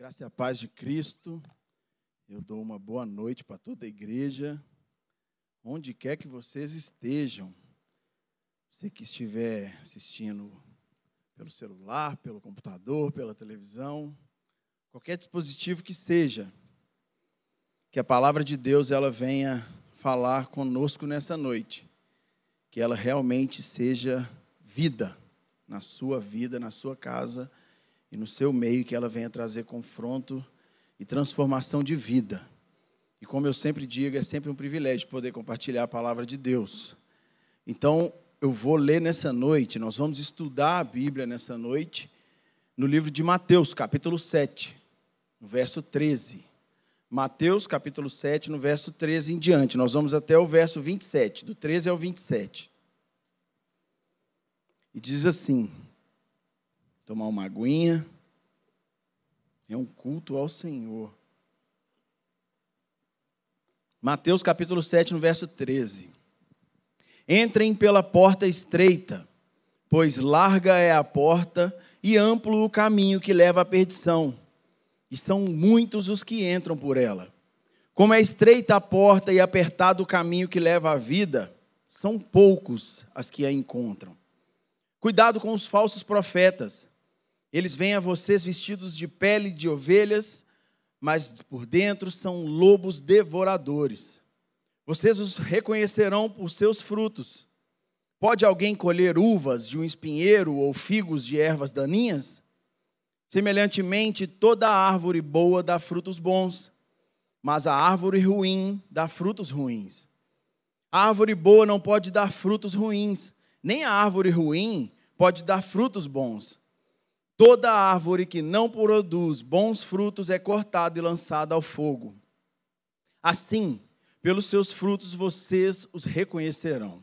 Graça e a paz de Cristo. Eu dou uma boa noite para toda a igreja, onde quer que vocês estejam. Você que estiver assistindo pelo celular, pelo computador, pela televisão, qualquer dispositivo que seja, que a palavra de Deus ela venha falar conosco nessa noite, que ela realmente seja vida na sua vida, na sua casa e no seu meio, que ela venha trazer confronto e transformação de vida. E como eu sempre digo, é sempre um privilégio poder compartilhar a palavra de Deus. Então, eu vou ler nessa noite, nós vamos estudar a Bíblia nessa noite, no livro de Mateus, capítulo 7, no verso 13. Mateus, capítulo 7, no verso 13 em diante. Nós vamos até o verso 27, do 13 ao 27. E diz assim: tomar uma aguinha. É um culto ao Senhor. Mateus capítulo 7, no verso 13. Entrem pela porta estreita, pois larga é a porta e amplo o caminho que leva à perdição, e são muitos os que entram por ela. Como é estreita a porta e apertado o caminho que leva à vida, são poucos as que a encontram. Cuidado com os falsos profetas eles vêm a vocês vestidos de pele de ovelhas, mas por dentro são lobos devoradores. Vocês os reconhecerão por seus frutos. Pode alguém colher uvas de um espinheiro ou figos de ervas daninhas? Semelhantemente, toda árvore boa dá frutos bons, mas a árvore ruim dá frutos ruins. A árvore boa não pode dar frutos ruins, nem a árvore ruim pode dar frutos bons. Toda árvore que não produz bons frutos é cortada e lançada ao fogo. Assim, pelos seus frutos vocês os reconhecerão.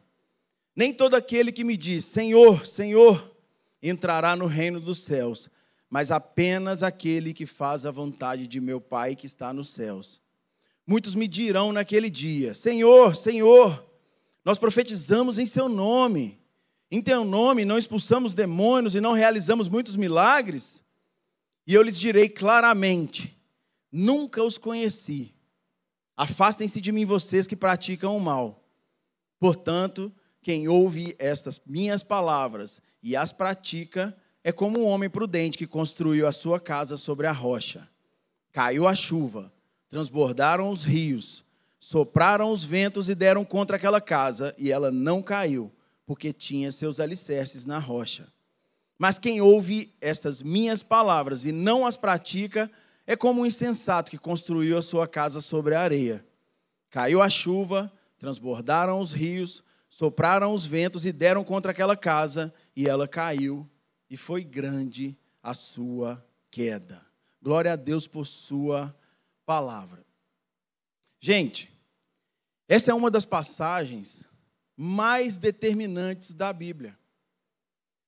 Nem todo aquele que me diz, Senhor, Senhor, entrará no reino dos céus, mas apenas aquele que faz a vontade de meu Pai que está nos céus. Muitos me dirão naquele dia: Senhor, Senhor, nós profetizamos em Seu nome em teu nome não expulsamos demônios e não realizamos muitos milagres? E eu lhes direi claramente: nunca os conheci. Afastem-se de mim, vocês que praticam o mal. Portanto, quem ouve estas minhas palavras e as pratica é como um homem prudente que construiu a sua casa sobre a rocha. Caiu a chuva, transbordaram os rios, sopraram os ventos e deram contra aquela casa, e ela não caiu porque tinha seus alicerces na rocha. Mas quem ouve estas minhas palavras e não as pratica, é como um insensato que construiu a sua casa sobre a areia. Caiu a chuva, transbordaram os rios, sopraram os ventos e deram contra aquela casa, e ela caiu, e foi grande a sua queda. Glória a Deus por sua palavra. Gente, essa é uma das passagens mais determinantes da Bíblia.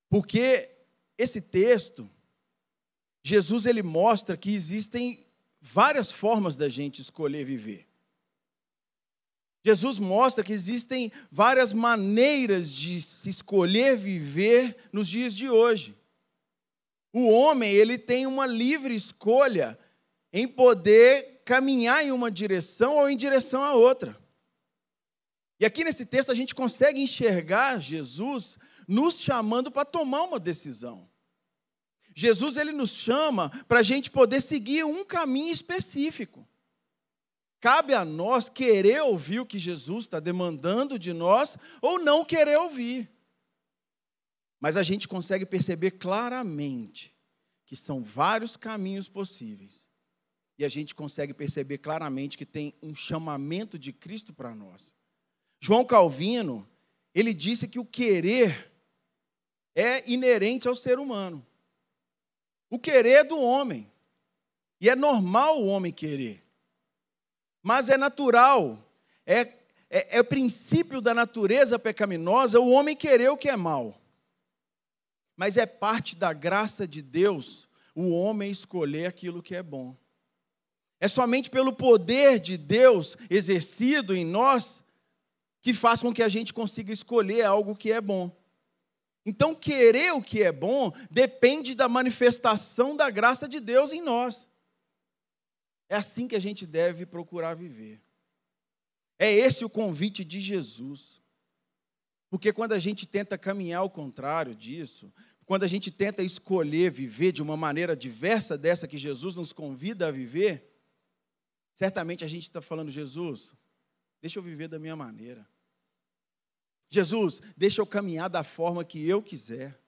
Porque esse texto, Jesus ele mostra que existem várias formas da gente escolher viver. Jesus mostra que existem várias maneiras de se escolher viver nos dias de hoje. O homem, ele tem uma livre escolha em poder caminhar em uma direção ou em direção a outra. E aqui nesse texto a gente consegue enxergar Jesus nos chamando para tomar uma decisão. Jesus ele nos chama para a gente poder seguir um caminho específico. Cabe a nós querer ouvir o que Jesus está demandando de nós ou não querer ouvir. Mas a gente consegue perceber claramente que são vários caminhos possíveis. E a gente consegue perceber claramente que tem um chamamento de Cristo para nós. João Calvino, ele disse que o querer é inerente ao ser humano. O querer é do homem. E é normal o homem querer. Mas é natural, é, é, é princípio da natureza pecaminosa o homem querer o que é mal. Mas é parte da graça de Deus o homem escolher aquilo que é bom. É somente pelo poder de Deus exercido em nós que faz com que a gente consiga escolher algo que é bom. Então, querer o que é bom depende da manifestação da graça de Deus em nós. É assim que a gente deve procurar viver. É esse o convite de Jesus. Porque quando a gente tenta caminhar ao contrário disso, quando a gente tenta escolher viver de uma maneira diversa dessa que Jesus nos convida a viver, certamente a gente está falando, Jesus, deixa eu viver da minha maneira. Jesus, deixa eu caminhar da forma que eu quiser.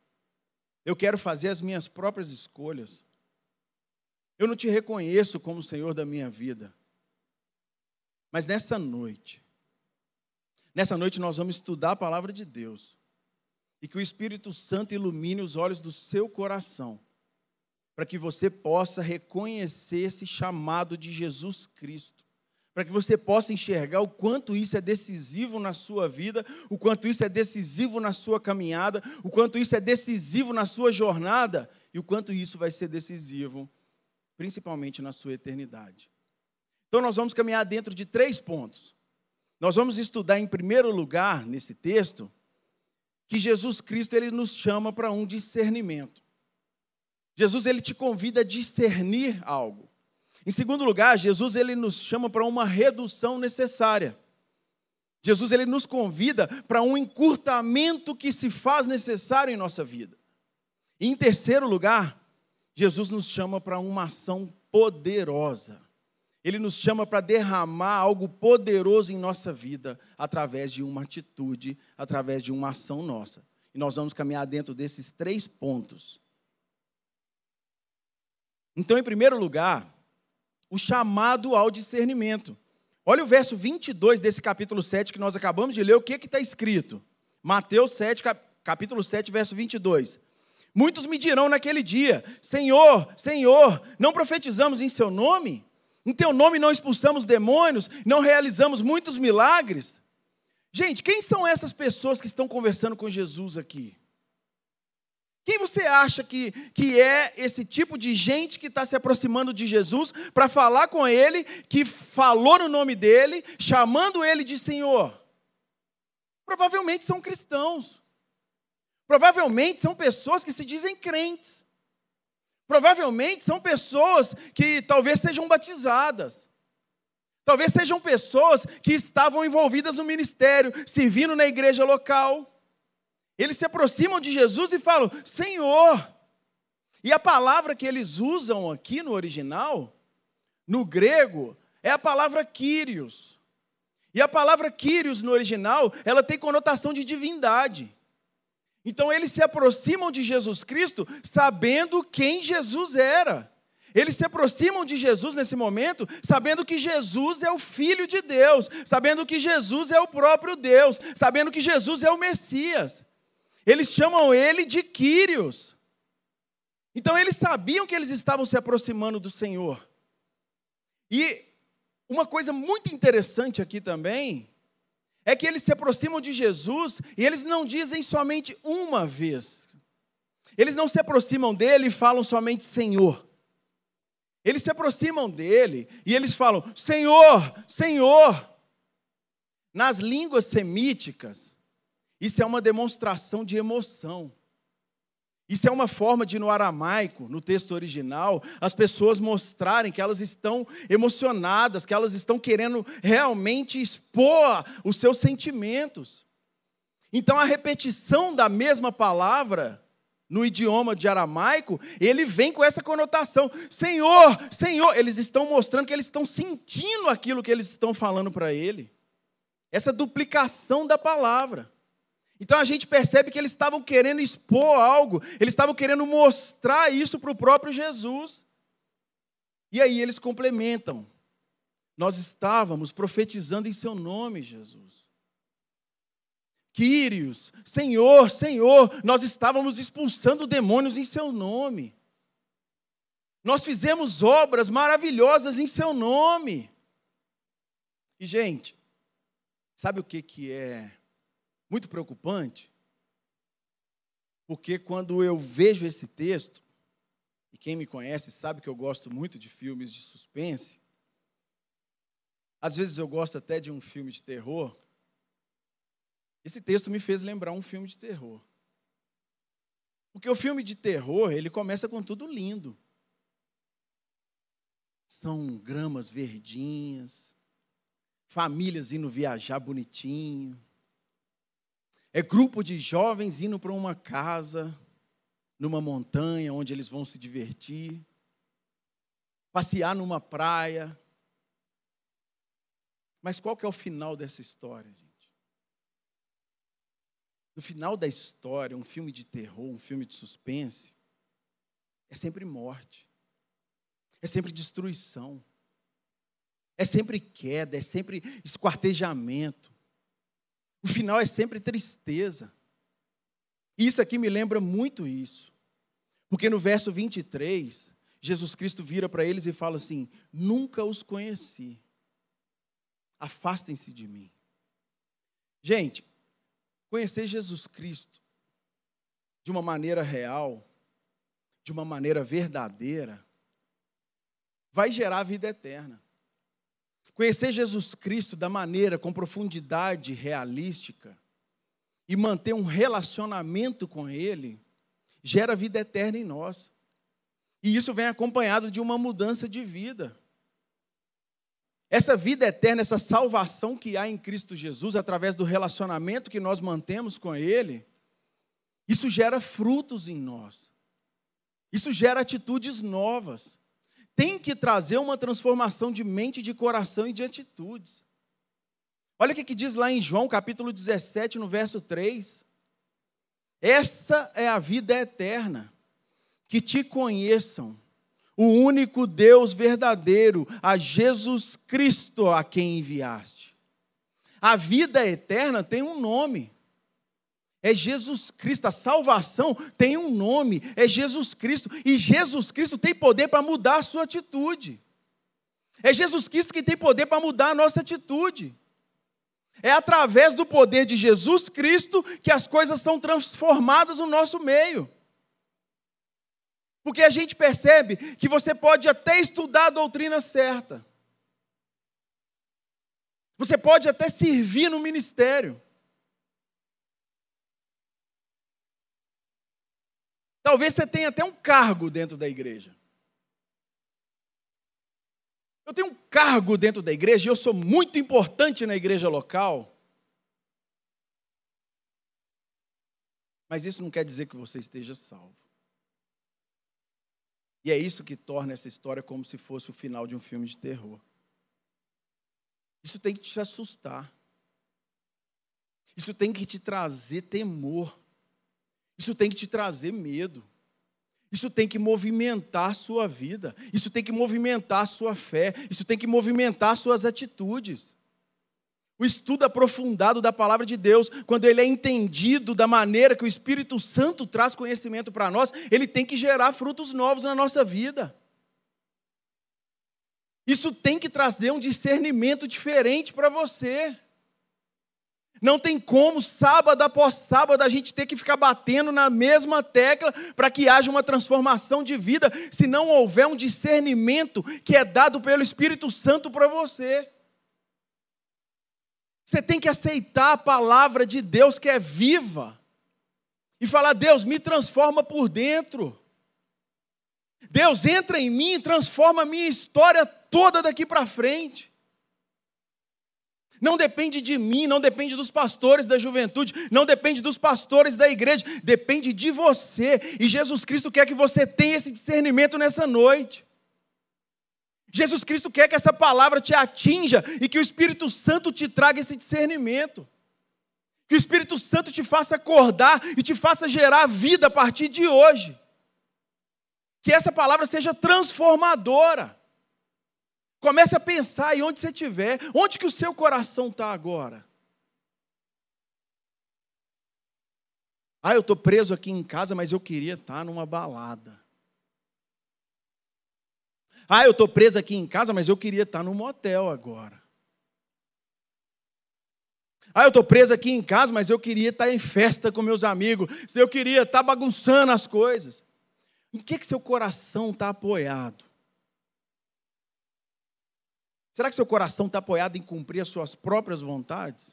Eu quero fazer as minhas próprias escolhas. Eu não te reconheço como Senhor da minha vida. Mas nessa noite, nessa noite nós vamos estudar a palavra de Deus. E que o Espírito Santo ilumine os olhos do seu coração, para que você possa reconhecer esse chamado de Jesus Cristo para que você possa enxergar o quanto isso é decisivo na sua vida, o quanto isso é decisivo na sua caminhada, o quanto isso é decisivo na sua jornada e o quanto isso vai ser decisivo, principalmente na sua eternidade. Então, nós vamos caminhar dentro de três pontos. Nós vamos estudar, em primeiro lugar, nesse texto, que Jesus Cristo ele nos chama para um discernimento. Jesus ele te convida a discernir algo. Em segundo lugar, Jesus ele nos chama para uma redução necessária. Jesus ele nos convida para um encurtamento que se faz necessário em nossa vida. E em terceiro lugar, Jesus nos chama para uma ação poderosa. Ele nos chama para derramar algo poderoso em nossa vida através de uma atitude, através de uma ação nossa. E nós vamos caminhar dentro desses três pontos. Então, em primeiro lugar, o chamado ao discernimento. Olha o verso 22 desse capítulo 7 que nós acabamos de ler, o que está escrito? Mateus 7, capítulo 7, verso 22. Muitos me dirão naquele dia: Senhor, Senhor, não profetizamos em Seu nome? Em Teu nome não expulsamos demônios? Não realizamos muitos milagres? Gente, quem são essas pessoas que estão conversando com Jesus aqui? Quem você acha que, que é esse tipo de gente que está se aproximando de Jesus para falar com ele, que falou no nome dele, chamando ele de Senhor? Provavelmente são cristãos. Provavelmente são pessoas que se dizem crentes. Provavelmente são pessoas que talvez sejam batizadas. Talvez sejam pessoas que estavam envolvidas no ministério, servindo na igreja local. Eles se aproximam de Jesus e falam: Senhor. E a palavra que eles usam aqui no original, no grego, é a palavra Kyrios. E a palavra Kyrios no original, ela tem conotação de divindade. Então eles se aproximam de Jesus Cristo sabendo quem Jesus era. Eles se aproximam de Jesus nesse momento, sabendo que Jesus é o Filho de Deus, sabendo que Jesus é o próprio Deus, sabendo que Jesus é o Messias. Eles chamam ele de Quírios. Então eles sabiam que eles estavam se aproximando do Senhor. E uma coisa muito interessante aqui também é que eles se aproximam de Jesus e eles não dizem somente uma vez. Eles não se aproximam dele e falam somente Senhor. Eles se aproximam dele e eles falam Senhor, Senhor. Nas línguas semíticas, isso é uma demonstração de emoção. Isso é uma forma de, no aramaico, no texto original, as pessoas mostrarem que elas estão emocionadas, que elas estão querendo realmente expor os seus sentimentos. Então, a repetição da mesma palavra, no idioma de aramaico, ele vem com essa conotação: Senhor, Senhor. Eles estão mostrando que eles estão sentindo aquilo que eles estão falando para ele. Essa duplicação da palavra. Então a gente percebe que eles estavam querendo expor algo, eles estavam querendo mostrar isso para o próprio Jesus. E aí eles complementam. Nós estávamos profetizando em seu nome, Jesus. Quírios, Senhor, Senhor, nós estávamos expulsando demônios em seu nome. Nós fizemos obras maravilhosas em seu nome. E, gente, sabe o que, que é muito preocupante, porque quando eu vejo esse texto, e quem me conhece sabe que eu gosto muito de filmes de suspense, às vezes eu gosto até de um filme de terror. Esse texto me fez lembrar um filme de terror. Porque o filme de terror, ele começa com tudo lindo. são gramas verdinhas, famílias indo viajar bonitinho, é grupo de jovens indo para uma casa, numa montanha, onde eles vão se divertir, passear numa praia. Mas qual que é o final dessa história, gente? No final da história, um filme de terror, um filme de suspense, é sempre morte, é sempre destruição, é sempre queda, é sempre esquartejamento. O final é sempre tristeza. Isso aqui me lembra muito isso. Porque no verso 23, Jesus Cristo vira para eles e fala assim: Nunca os conheci. Afastem-se de mim. Gente, conhecer Jesus Cristo de uma maneira real, de uma maneira verdadeira, vai gerar vida eterna. Conhecer Jesus Cristo da maneira, com profundidade realística, e manter um relacionamento com Ele, gera vida eterna em nós. E isso vem acompanhado de uma mudança de vida. Essa vida eterna, essa salvação que há em Cristo Jesus, através do relacionamento que nós mantemos com Ele, isso gera frutos em nós. Isso gera atitudes novas tem que trazer uma transformação de mente, de coração e de atitudes. Olha o que diz lá em João capítulo 17, no verso 3. Essa é a vida eterna, que te conheçam, o único Deus verdadeiro, a Jesus Cristo a quem enviaste. A vida eterna tem um nome. É Jesus Cristo, a salvação tem um nome, é Jesus Cristo, e Jesus Cristo tem poder para mudar a sua atitude. É Jesus Cristo que tem poder para mudar a nossa atitude. É através do poder de Jesus Cristo que as coisas são transformadas no nosso meio. Porque a gente percebe que você pode até estudar a doutrina certa. Você pode até servir no ministério. Talvez você tenha até um cargo dentro da igreja. Eu tenho um cargo dentro da igreja e eu sou muito importante na igreja local. Mas isso não quer dizer que você esteja salvo. E é isso que torna essa história como se fosse o final de um filme de terror. Isso tem que te assustar. Isso tem que te trazer temor. Isso tem que te trazer medo. Isso tem que movimentar sua vida. Isso tem que movimentar sua fé. Isso tem que movimentar suas atitudes. O estudo aprofundado da palavra de Deus, quando ele é entendido da maneira que o Espírito Santo traz conhecimento para nós, ele tem que gerar frutos novos na nossa vida. Isso tem que trazer um discernimento diferente para você. Não tem como, sábado após sábado, a gente ter que ficar batendo na mesma tecla para que haja uma transformação de vida, se não houver um discernimento que é dado pelo Espírito Santo para você. Você tem que aceitar a palavra de Deus que é viva e falar: Deus, me transforma por dentro. Deus entra em mim e transforma a minha história toda daqui para frente. Não depende de mim, não depende dos pastores da juventude, não depende dos pastores da igreja, depende de você. E Jesus Cristo quer que você tenha esse discernimento nessa noite. Jesus Cristo quer que essa palavra te atinja e que o Espírito Santo te traga esse discernimento. Que o Espírito Santo te faça acordar e te faça gerar vida a partir de hoje. Que essa palavra seja transformadora. Comece a pensar aí onde você estiver, onde que o seu coração está agora. Ah, eu estou preso aqui em casa, mas eu queria estar tá numa balada. Ah, eu estou preso aqui em casa, mas eu queria estar tá num motel agora. Ah, eu estou preso aqui em casa, mas eu queria estar tá em festa com meus amigos. Eu queria estar bagunçando as coisas. Em que, que seu coração está apoiado? Será que seu coração está apoiado em cumprir as suas próprias vontades?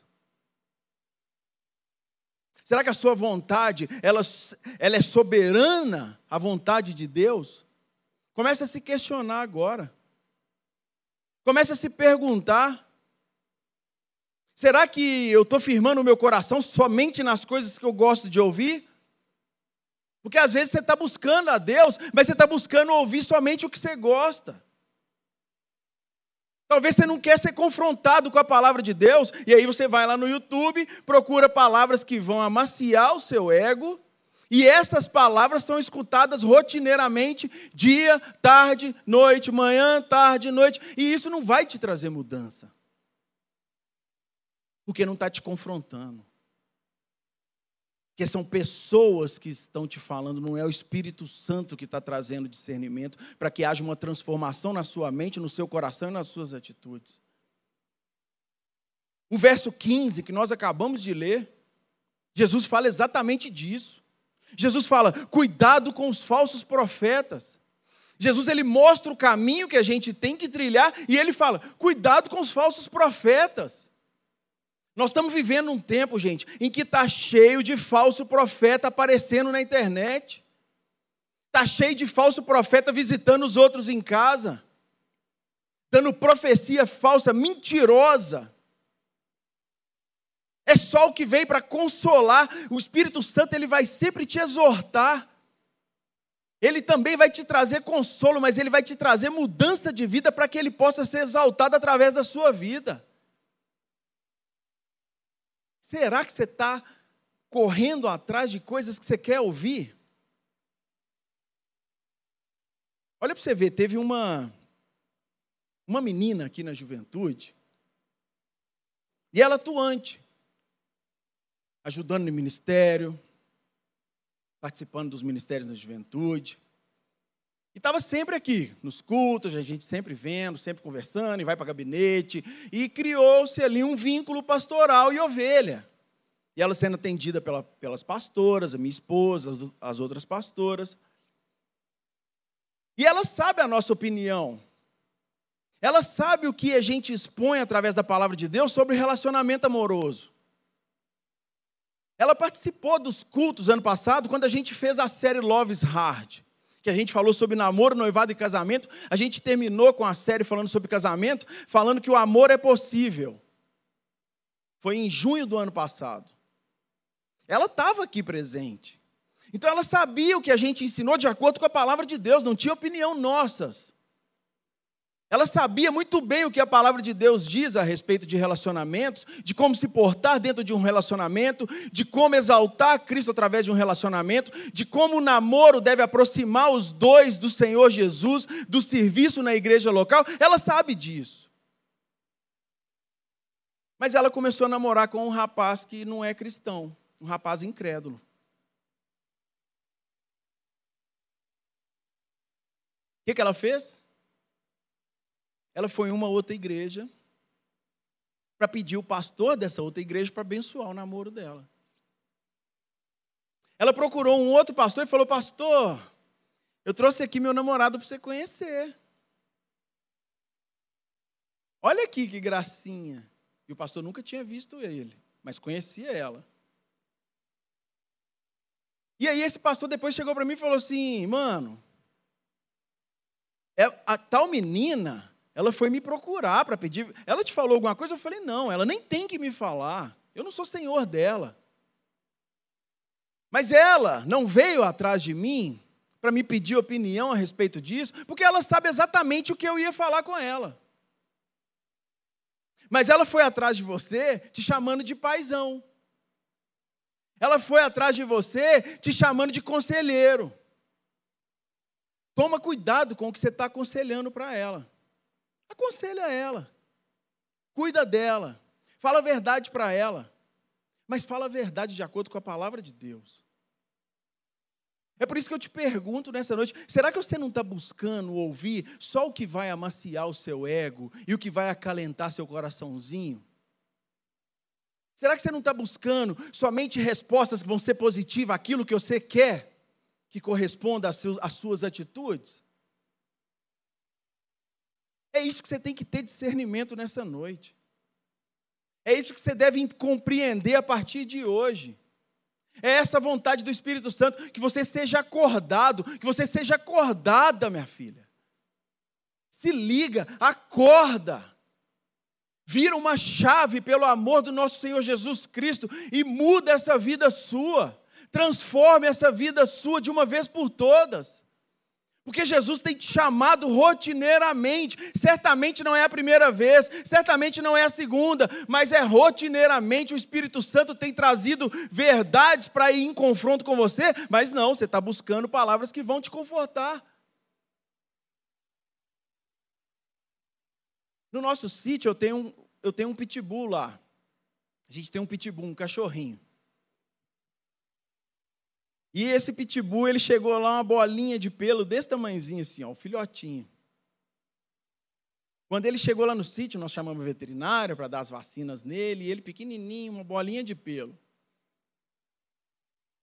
Será que a sua vontade, ela, ela é soberana à vontade de Deus? Comece a se questionar agora. Comece a se perguntar: será que eu estou firmando o meu coração somente nas coisas que eu gosto de ouvir? Porque às vezes você está buscando a Deus, mas você está buscando ouvir somente o que você gosta. Talvez você não quer ser confrontado com a palavra de Deus, e aí você vai lá no YouTube, procura palavras que vão amaciar o seu ego, e essas palavras são escutadas rotineiramente, dia, tarde, noite, manhã, tarde, noite, e isso não vai te trazer mudança. Porque não está te confrontando. Porque são pessoas que estão te falando, não é o Espírito Santo que está trazendo discernimento para que haja uma transformação na sua mente, no seu coração e nas suas atitudes. O verso 15 que nós acabamos de ler, Jesus fala exatamente disso. Jesus fala: cuidado com os falsos profetas. Jesus ele mostra o caminho que a gente tem que trilhar e ele fala: cuidado com os falsos profetas. Nós estamos vivendo um tempo, gente, em que está cheio de falso profeta aparecendo na internet. Está cheio de falso profeta visitando os outros em casa, dando profecia falsa, mentirosa. É só o que vem para consolar. O Espírito Santo ele vai sempre te exortar. Ele também vai te trazer consolo, mas ele vai te trazer mudança de vida para que ele possa ser exaltado através da sua vida. Será que você está correndo atrás de coisas que você quer ouvir? Olha para você ver, teve uma, uma menina aqui na juventude, e ela atuante, ajudando no ministério, participando dos ministérios da juventude. E estava sempre aqui, nos cultos, a gente sempre vendo, sempre conversando, e vai para gabinete. E criou-se ali um vínculo pastoral e ovelha. E ela sendo atendida pela, pelas pastoras, a minha esposa, as, as outras pastoras. E ela sabe a nossa opinião. Ela sabe o que a gente expõe através da palavra de Deus sobre relacionamento amoroso. Ela participou dos cultos ano passado, quando a gente fez a série Love's Hard que a gente falou sobre namoro, noivado e casamento, a gente terminou com a série falando sobre casamento, falando que o amor é possível. Foi em junho do ano passado. Ela estava aqui presente. Então ela sabia o que a gente ensinou de acordo com a palavra de Deus, não tinha opinião nossas. Ela sabia muito bem o que a palavra de Deus diz a respeito de relacionamentos, de como se portar dentro de um relacionamento, de como exaltar Cristo através de um relacionamento, de como o namoro deve aproximar os dois do Senhor Jesus, do serviço na igreja local. Ela sabe disso. Mas ela começou a namorar com um rapaz que não é cristão, um rapaz incrédulo. O que, ela fez? Ela foi em uma outra igreja para pedir o pastor dessa outra igreja para abençoar o namoro dela. Ela procurou um outro pastor e falou: Pastor, eu trouxe aqui meu namorado para você conhecer. Olha aqui que gracinha. E o pastor nunca tinha visto ele, mas conhecia ela. E aí esse pastor depois chegou para mim e falou assim: Mano, é, a tal menina ela foi me procurar para pedir. Ela te falou alguma coisa? Eu falei, não, ela nem tem que me falar. Eu não sou senhor dela. Mas ela não veio atrás de mim para me pedir opinião a respeito disso, porque ela sabe exatamente o que eu ia falar com ela. Mas ela foi atrás de você te chamando de paizão. Ela foi atrás de você te chamando de conselheiro. Toma cuidado com o que você está aconselhando para ela. Aconselha ela. Cuida dela. Fala a verdade para ela. Mas fala a verdade de acordo com a palavra de Deus. É por isso que eu te pergunto nessa noite: será que você não está buscando ouvir só o que vai amaciar o seu ego e o que vai acalentar seu coraçãozinho? Será que você não está buscando somente respostas que vão ser positivas àquilo que você quer, que corresponda às suas atitudes? É isso que você tem que ter discernimento nessa noite. É isso que você deve compreender a partir de hoje. É essa vontade do Espírito Santo, que você seja acordado, que você seja acordada, minha filha. Se liga, acorda. Vira uma chave pelo amor do nosso Senhor Jesus Cristo e muda essa vida sua. Transforme essa vida sua de uma vez por todas. Porque Jesus tem te chamado rotineiramente. Certamente não é a primeira vez, certamente não é a segunda, mas é rotineiramente. O Espírito Santo tem trazido verdades para ir em confronto com você, mas não, você está buscando palavras que vão te confortar. No nosso sítio eu tenho, um, eu tenho um pitbull lá. A gente tem um pitbull, um cachorrinho. E esse pitbull, ele chegou lá uma bolinha de pelo desse tamanhozinho assim, ó, um filhotinho. Quando ele chegou lá no sítio, nós chamamos o veterinário para dar as vacinas nele, e ele pequenininho, uma bolinha de pelo.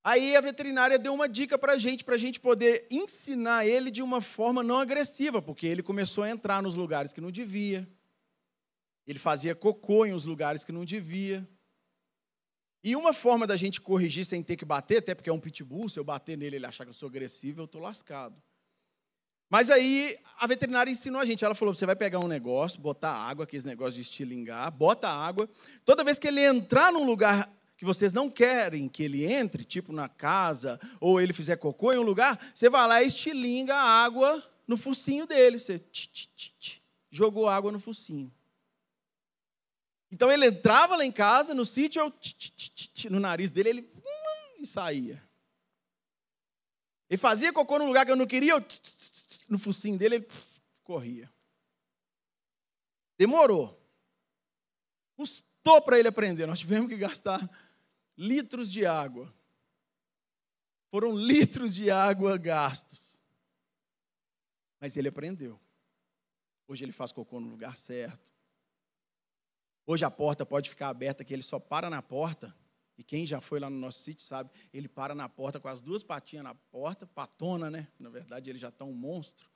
Aí a veterinária deu uma dica para a gente, para a gente poder ensinar ele de uma forma não agressiva, porque ele começou a entrar nos lugares que não devia. Ele fazia cocô em uns lugares que não devia. E uma forma da gente corrigir sem ter que bater, até porque é um pitbull, se eu bater nele ele achar que eu sou agressivo, eu estou lascado. Mas aí a veterinária ensinou a gente, ela falou: você vai pegar um negócio, botar água, aqueles negócios de estilingar, bota água. Toda vez que ele entrar num lugar que vocês não querem que ele entre, tipo na casa, ou ele fizer cocô em um lugar, você vai lá e estilinga a água no focinho dele. Você tch, tch, tch, jogou água no focinho. Então ele entrava lá em casa, no sítio, eu, no nariz dele, ele hum, e saía. Ele fazia cocô num lugar que eu não queria, eu, no focinho dele, ele corria. Demorou. Custou para ele aprender. Nós tivemos que gastar litros de água. Foram litros de água gastos. Mas ele aprendeu. Hoje ele faz cocô no lugar certo. Hoje a porta pode ficar aberta, que ele só para na porta. E quem já foi lá no nosso sítio sabe, ele para na porta com as duas patinhas na porta, patona, né? Na verdade, ele já está um monstro.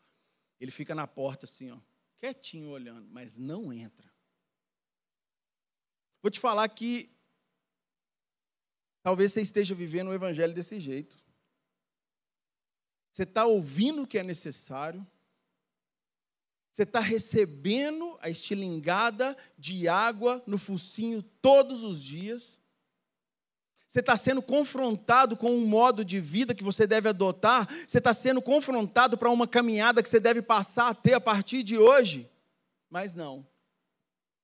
Ele fica na porta assim, ó, quietinho olhando, mas não entra. Vou te falar que talvez você esteja vivendo o evangelho desse jeito. Você está ouvindo o que é necessário, você está recebendo a estilingada de água no focinho todos os dias. Você está sendo confrontado com um modo de vida que você deve adotar. Você está sendo confrontado para uma caminhada que você deve passar a ter a partir de hoje. Mas não.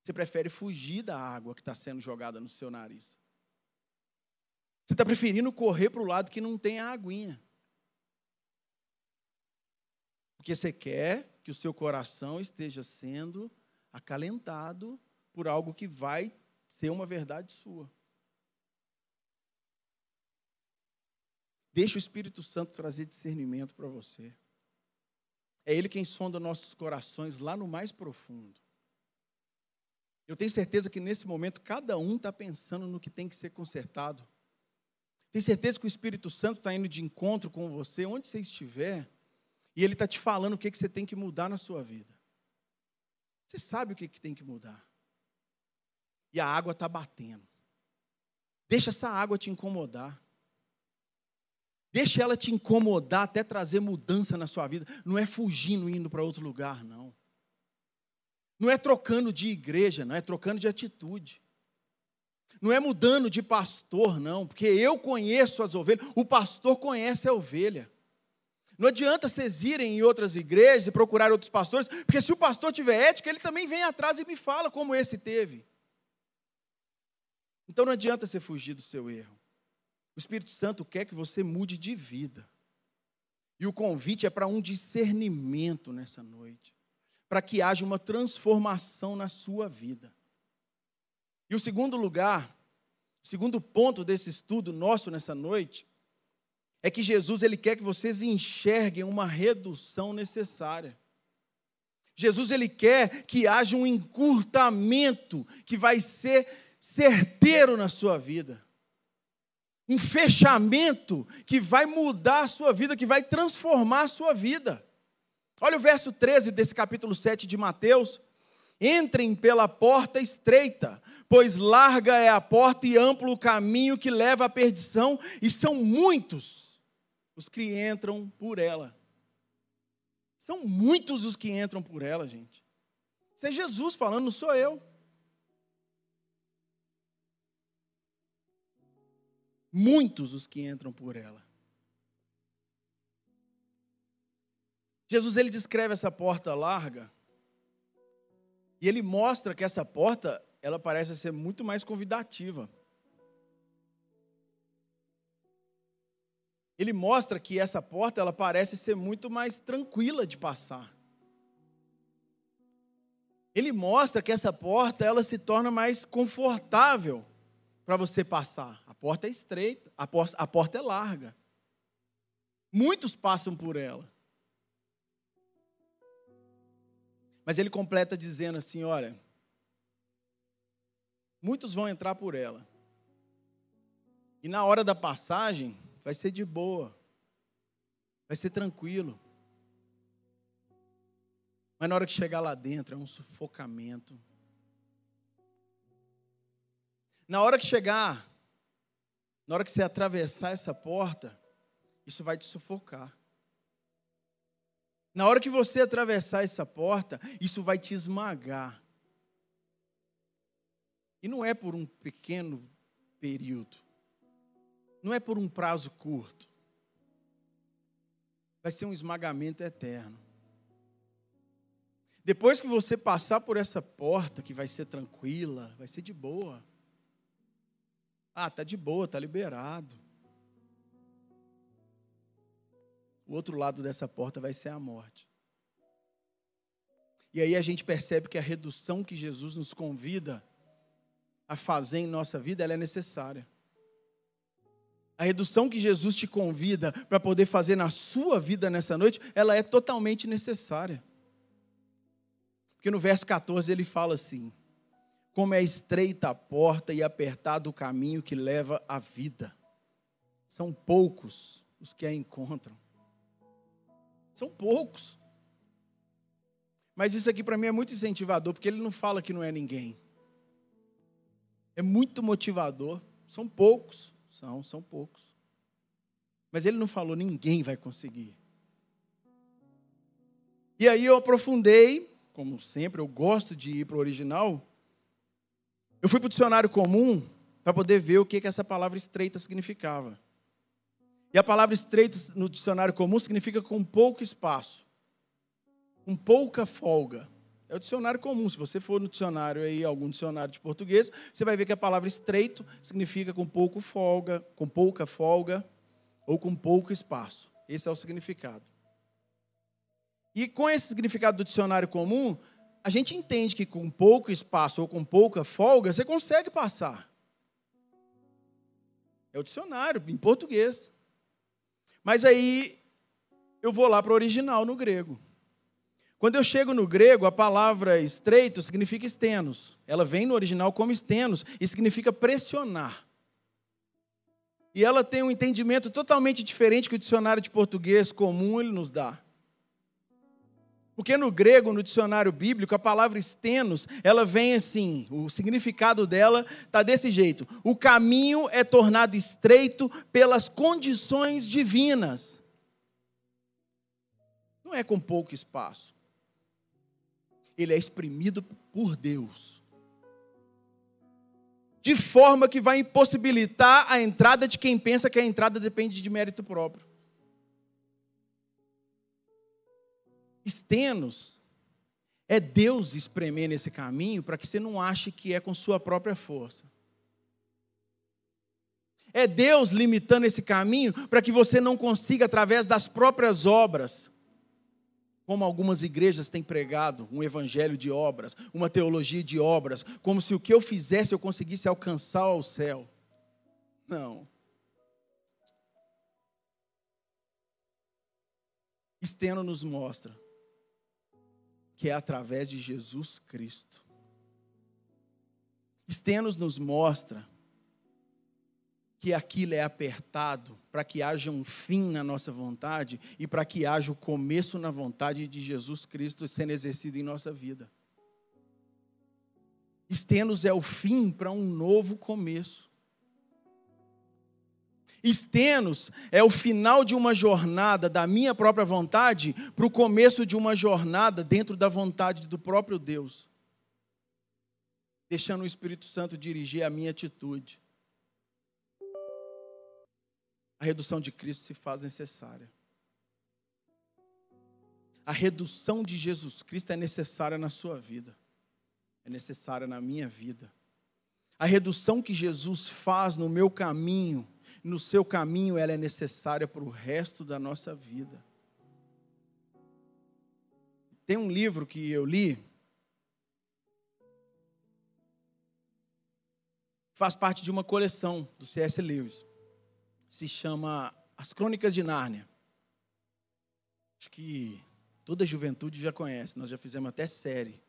Você prefere fugir da água que está sendo jogada no seu nariz. Você está preferindo correr para o lado que não tem a aguinha. Porque você quer que o seu coração esteja sendo acalentado por algo que vai ser uma verdade sua. Deixa o Espírito Santo trazer discernimento para você. É Ele quem sonda nossos corações lá no mais profundo. Eu tenho certeza que nesse momento cada um está pensando no que tem que ser consertado. Tenho certeza que o Espírito Santo está indo de encontro com você, onde você estiver. E Ele está te falando o que, que você tem que mudar na sua vida. Você sabe o que, que tem que mudar. E a água está batendo. Deixa essa água te incomodar. Deixa ela te incomodar até trazer mudança na sua vida. Não é fugindo, indo para outro lugar, não. Não é trocando de igreja, não é trocando de atitude. Não é mudando de pastor, não, porque eu conheço as ovelhas, o pastor conhece a ovelha. Não adianta vocês irem em outras igrejas e procurar outros pastores, porque se o pastor tiver ética, ele também vem atrás e me fala como esse teve. Então não adianta você fugir do seu erro. O Espírito Santo quer que você mude de vida. E o convite é para um discernimento nessa noite, para que haja uma transformação na sua vida. E o segundo lugar, o segundo ponto desse estudo nosso nessa noite, é que Jesus ele quer que vocês enxerguem uma redução necessária. Jesus ele quer que haja um encurtamento que vai ser certeiro na sua vida. Um fechamento que vai mudar a sua vida, que vai transformar a sua vida. Olha o verso 13 desse capítulo 7 de Mateus. Entrem pela porta estreita, pois larga é a porta e amplo o caminho que leva à perdição, e são muitos os que entram por ela. São muitos os que entram por ela, gente. Isso é Jesus falando, não sou eu. Muitos os que entram por ela. Jesus ele descreve essa porta larga e ele mostra que essa porta ela parece ser muito mais convidativa. Ele mostra que essa porta ela parece ser muito mais tranquila de passar. Ele mostra que essa porta ela se torna mais confortável para você passar. A porta é estreita, a porta, a porta é larga. Muitos passam por ela. Mas ele completa dizendo assim: olha, muitos vão entrar por ela. E na hora da passagem, vai ser de boa, vai ser tranquilo. Mas na hora que chegar lá dentro, é um sufocamento. Na hora que chegar, na hora que você atravessar essa porta, isso vai te sufocar. Na hora que você atravessar essa porta, isso vai te esmagar. E não é por um pequeno período. Não é por um prazo curto. Vai ser um esmagamento eterno. Depois que você passar por essa porta, que vai ser tranquila, vai ser de boa. Ah, tá de boa, tá liberado. O outro lado dessa porta vai ser a morte. E aí a gente percebe que a redução que Jesus nos convida a fazer em nossa vida, ela é necessária. A redução que Jesus te convida para poder fazer na sua vida nessa noite, ela é totalmente necessária. Porque no verso 14 ele fala assim: Como é estreita a porta e apertado o caminho que leva à vida. São poucos os que a encontram. São poucos. Mas isso aqui para mim é muito incentivador, porque ele não fala que não é ninguém. É muito motivador. São poucos. São, são poucos. Mas ele não falou ninguém vai conseguir. E aí eu aprofundei, como sempre, eu gosto de ir para o original. Eu fui para o dicionário comum para poder ver o que, que essa palavra estreita significava. E a palavra estreita no dicionário comum significa com pouco espaço, com pouca folga. É o dicionário comum. Se você for no dicionário aí, algum dicionário de português, você vai ver que a palavra estreito significa com pouco folga, com pouca folga ou com pouco espaço. Esse é o significado. E com esse significado do dicionário comum, a gente entende que com pouco espaço ou com pouca folga, você consegue passar. É o dicionário, em português. Mas aí eu vou lá para o original no grego. Quando eu chego no grego, a palavra estreito significa estenos. Ela vem no original como estenos e significa pressionar. E ela tem um entendimento totalmente diferente que o dicionário de português comum ele nos dá. Porque no grego, no dicionário bíblico, a palavra estenos, ela vem assim, o significado dela está desse jeito: o caminho é tornado estreito pelas condições divinas. Não é com pouco espaço. Ele é exprimido por Deus. De forma que vai impossibilitar a entrada de quem pensa que a entrada depende de mérito próprio. Estenos é Deus espremer nesse caminho para que você não ache que é com sua própria força. É Deus limitando esse caminho para que você não consiga, através das próprias obras, como algumas igrejas têm pregado, um evangelho de obras, uma teologia de obras, como se o que eu fizesse eu conseguisse alcançar o céu. Não. Esteno nos mostra que é através de Jesus Cristo. Stenos nos mostra que aquilo é apertado para que haja um fim na nossa vontade e para que haja o começo na vontade de Jesus Cristo sendo exercido em nossa vida. Stenos é o fim para um novo começo. Estenos é o final de uma jornada da minha própria vontade para o começo de uma jornada dentro da vontade do próprio Deus. Deixando o Espírito Santo dirigir a minha atitude. A redução de Cristo se faz necessária. A redução de Jesus Cristo é necessária na sua vida, é necessária na minha vida. A redução que Jesus faz no meu caminho, no seu caminho, ela é necessária para o resto da nossa vida. Tem um livro que eu li, faz parte de uma coleção do C.S. Lewis. Se chama As Crônicas de Nárnia. Acho que Toda a juventude já conhece, nós já fizemos até série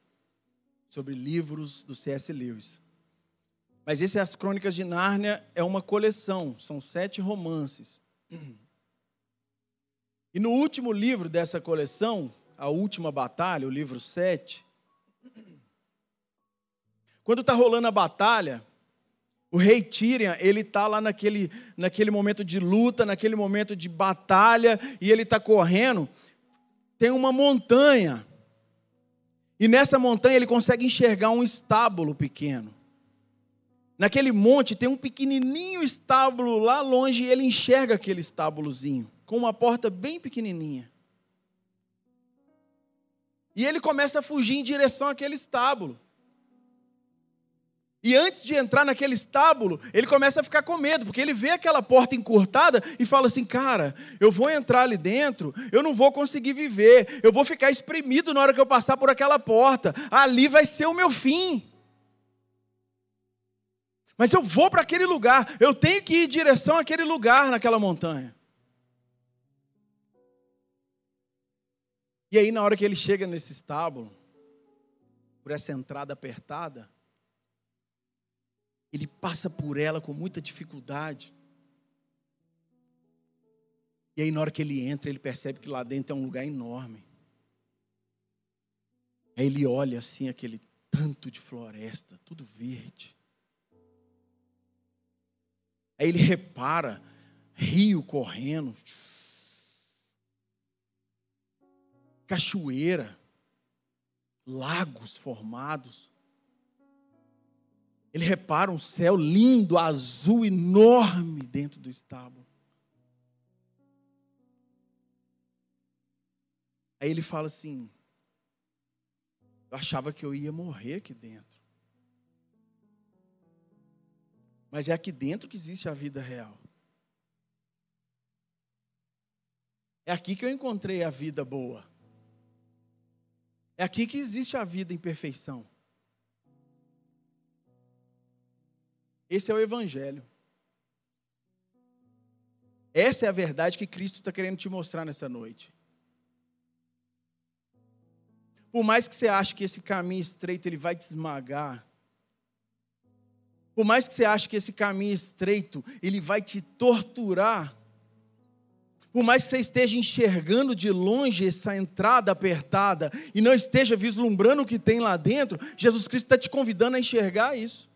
sobre livros do C.S. Lewis. Mas esse As Crônicas de Nárnia é uma coleção, são sete romances. E no último livro dessa coleção, A Última Batalha, o livro 7, quando está rolando a batalha, o rei Tyrion, ele está lá naquele, naquele momento de luta, naquele momento de batalha, e ele está correndo, tem uma montanha. E nessa montanha ele consegue enxergar um estábulo pequeno. Naquele monte tem um pequenininho estábulo lá longe e ele enxerga aquele estábulozinho, com uma porta bem pequenininha. E ele começa a fugir em direção àquele estábulo. E antes de entrar naquele estábulo, ele começa a ficar com medo, porque ele vê aquela porta encurtada e fala assim: Cara, eu vou entrar ali dentro, eu não vou conseguir viver, eu vou ficar espremido na hora que eu passar por aquela porta, ali vai ser o meu fim. Mas eu vou para aquele lugar, eu tenho que ir em direção àquele lugar naquela montanha. E aí, na hora que ele chega nesse estábulo, por essa entrada apertada, ele passa por ela com muita dificuldade. E aí, na hora que ele entra, ele percebe que lá dentro é um lugar enorme. Aí ele olha assim, aquele tanto de floresta, tudo verde. Aí ele repara rio correndo, cachoeira, lagos formados. Ele repara um céu lindo, azul, enorme dentro do estábulo. Aí ele fala assim: Eu achava que eu ia morrer aqui dentro. Mas é aqui dentro que existe a vida real. É aqui que eu encontrei a vida boa. É aqui que existe a vida em perfeição. Esse é o Evangelho. Essa é a verdade que Cristo está querendo te mostrar nessa noite. Por mais que você ache que esse caminho estreito ele vai te esmagar, por mais que você ache que esse caminho estreito ele vai te torturar, por mais que você esteja enxergando de longe essa entrada apertada e não esteja vislumbrando o que tem lá dentro, Jesus Cristo está te convidando a enxergar isso.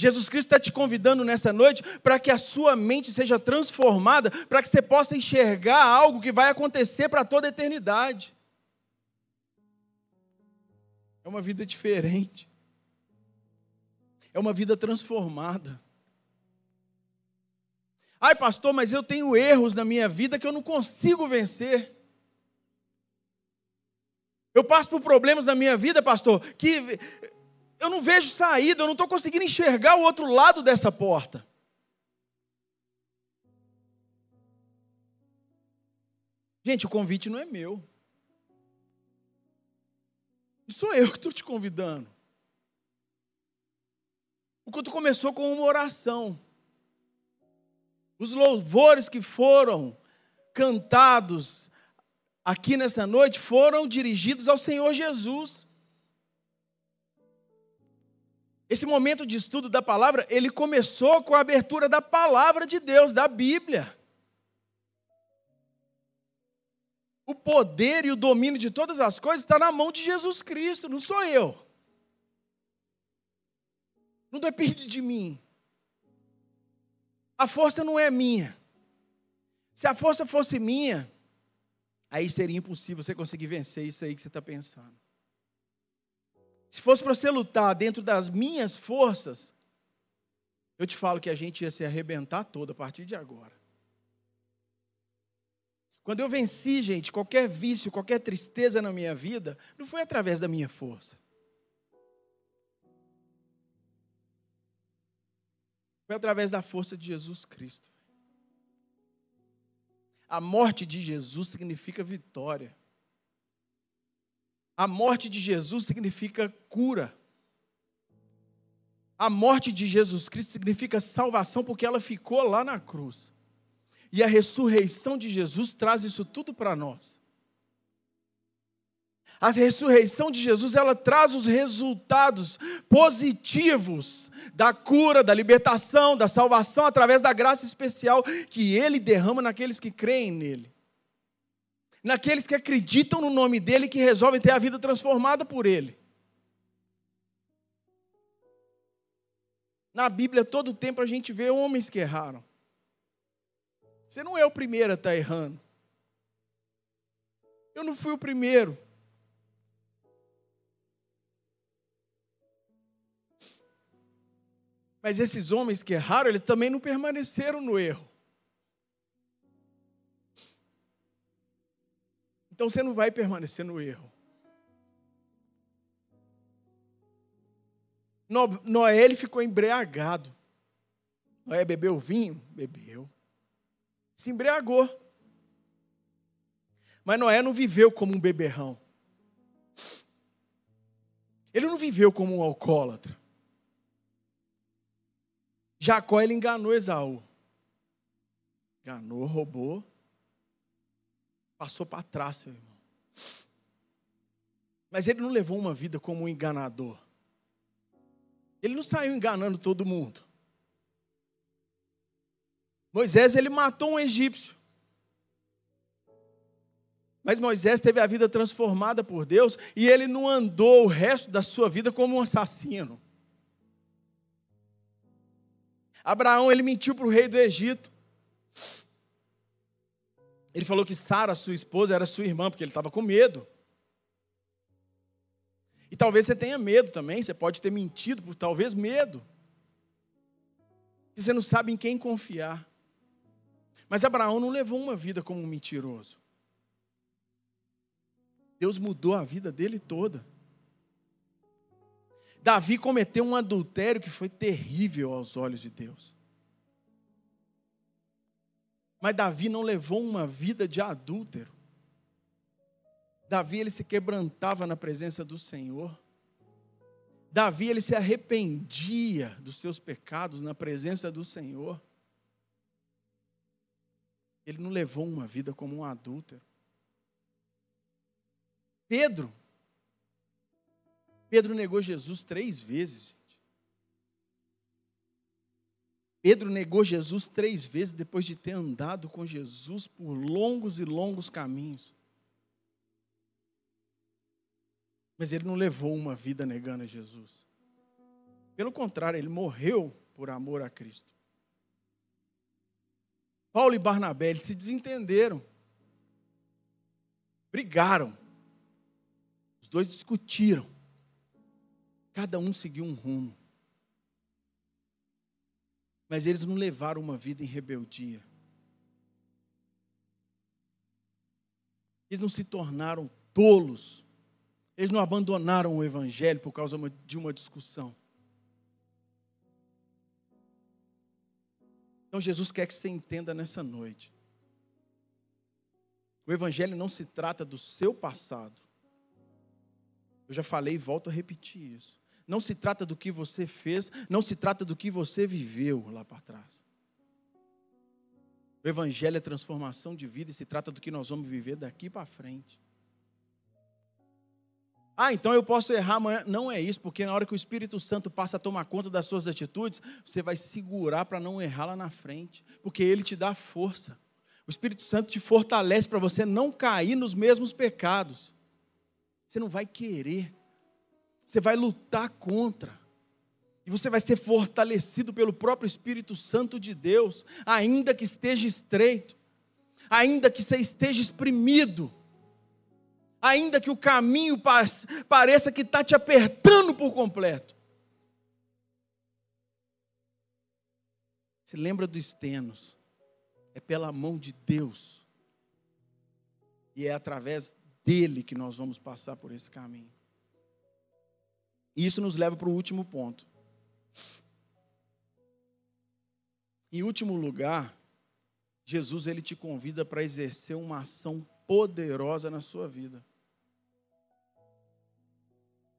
Jesus Cristo está te convidando nessa noite para que a sua mente seja transformada, para que você possa enxergar algo que vai acontecer para toda a eternidade. É uma vida diferente. É uma vida transformada. Ai, pastor, mas eu tenho erros na minha vida que eu não consigo vencer. Eu passo por problemas na minha vida, pastor, que eu não vejo saída, eu não estou conseguindo enxergar o outro lado dessa porta. Gente, o convite não é meu. Sou eu que estou te convidando. O culto começou com uma oração. Os louvores que foram cantados aqui nessa noite foram dirigidos ao Senhor Jesus. Esse momento de estudo da palavra, ele começou com a abertura da palavra de Deus, da Bíblia. O poder e o domínio de todas as coisas está na mão de Jesus Cristo, não sou eu. Não depende de mim. A força não é minha. Se a força fosse minha, aí seria impossível você conseguir vencer isso aí que você está pensando. Se fosse para você lutar dentro das minhas forças, eu te falo que a gente ia se arrebentar todo a partir de agora. Quando eu venci, gente, qualquer vício, qualquer tristeza na minha vida, não foi através da minha força. Foi através da força de Jesus Cristo. A morte de Jesus significa vitória. A morte de Jesus significa cura. A morte de Jesus Cristo significa salvação porque ela ficou lá na cruz. E a ressurreição de Jesus traz isso tudo para nós. A ressurreição de Jesus, ela traz os resultados positivos da cura, da libertação, da salvação através da graça especial que ele derrama naqueles que creem nele. Naqueles que acreditam no nome dele e que resolvem ter a vida transformada por ele. Na Bíblia, todo tempo a gente vê homens que erraram. Você não é o primeiro a estar errando. Eu não fui o primeiro. Mas esses homens que erraram, eles também não permaneceram no erro. Então você não vai permanecer no erro. Noé ele ficou embriagado. Noé bebeu vinho? Bebeu. Se embriagou. Mas Noé não viveu como um beberrão. Ele não viveu como um alcoólatra. Jacó ele enganou Esaú. Enganou, roubou. Passou para trás, seu irmão. Mas ele não levou uma vida como um enganador. Ele não saiu enganando todo mundo. Moisés ele matou um egípcio. Mas Moisés teve a vida transformada por Deus e ele não andou o resto da sua vida como um assassino. Abraão, ele mentiu para o rei do Egito. Ele falou que Sara, sua esposa, era sua irmã, porque ele estava com medo. E talvez você tenha medo também, você pode ter mentido por talvez medo. E você não sabe em quem confiar. Mas Abraão não levou uma vida como um mentiroso. Deus mudou a vida dele toda. Davi cometeu um adultério que foi terrível aos olhos de Deus. Mas Davi não levou uma vida de adúltero. Davi ele se quebrantava na presença do Senhor. Davi ele se arrependia dos seus pecados na presença do Senhor. Ele não levou uma vida como um adúltero. Pedro Pedro negou Jesus três vezes, Pedro negou Jesus três vezes depois de ter andado com Jesus por longos e longos caminhos. Mas ele não levou uma vida negando a Jesus. Pelo contrário, ele morreu por amor a Cristo. Paulo e Barnabé se desentenderam. Brigaram. Os dois discutiram. Cada um seguiu um rumo. Mas eles não levaram uma vida em rebeldia. Eles não se tornaram tolos. Eles não abandonaram o evangelho por causa de uma discussão. Então Jesus quer que você entenda nessa noite. O evangelho não se trata do seu passado. Eu já falei e volto a repetir isso não se trata do que você fez, não se trata do que você viveu lá para trás. O Evangelho é transformação de vida e se trata do que nós vamos viver daqui para frente. Ah, então eu posso errar amanhã. Não é isso, porque na hora que o Espírito Santo passa a tomar conta das suas atitudes, você vai segurar para não errar lá na frente, porque ele te dá força. O Espírito Santo te fortalece para você não cair nos mesmos pecados. Você não vai querer você vai lutar contra. E você vai ser fortalecido pelo próprio Espírito Santo de Deus, ainda que esteja estreito, ainda que você esteja exprimido, ainda que o caminho pareça que está te apertando por completo. Se lembra do Estenos, é pela mão de Deus, e é através dele que nós vamos passar por esse caminho. E isso nos leva para o último ponto. Em último lugar, Jesus ele te convida para exercer uma ação poderosa na sua vida.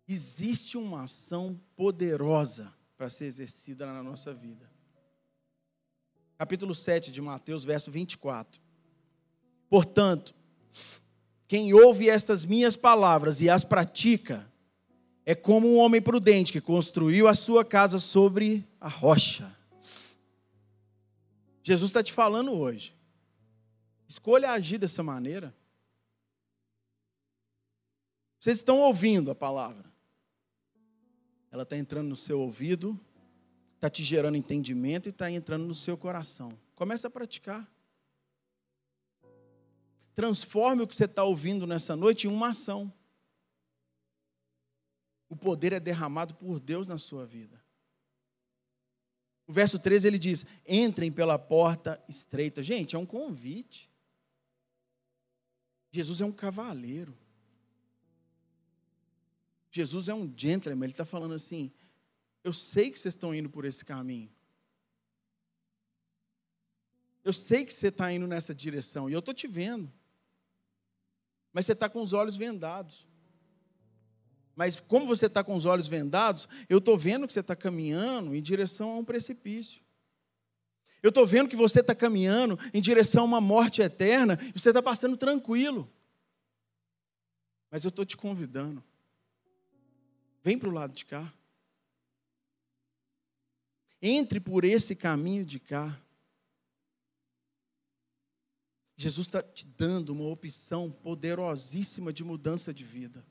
Existe uma ação poderosa para ser exercida na nossa vida. Capítulo 7 de Mateus, verso 24. Portanto, quem ouve estas minhas palavras e as pratica, é como um homem prudente que construiu a sua casa sobre a rocha. Jesus está te falando hoje. Escolha agir dessa maneira. Vocês estão ouvindo a palavra. Ela está entrando no seu ouvido, está te gerando entendimento e está entrando no seu coração. Comece a praticar. Transforme o que você está ouvindo nessa noite em uma ação. O poder é derramado por Deus na sua vida. O verso 13 ele diz: entrem pela porta estreita. Gente, é um convite. Jesus é um cavaleiro. Jesus é um gentleman. Ele está falando assim: eu sei que vocês estão indo por esse caminho. Eu sei que você está indo nessa direção e eu estou te vendo. Mas você está com os olhos vendados. Mas como você está com os olhos vendados, eu estou vendo que você está caminhando em direção a um precipício. Eu estou vendo que você está caminhando em direção a uma morte eterna e você está passando tranquilo. Mas eu estou te convidando. Vem para o lado de cá. Entre por esse caminho de cá. Jesus está te dando uma opção poderosíssima de mudança de vida.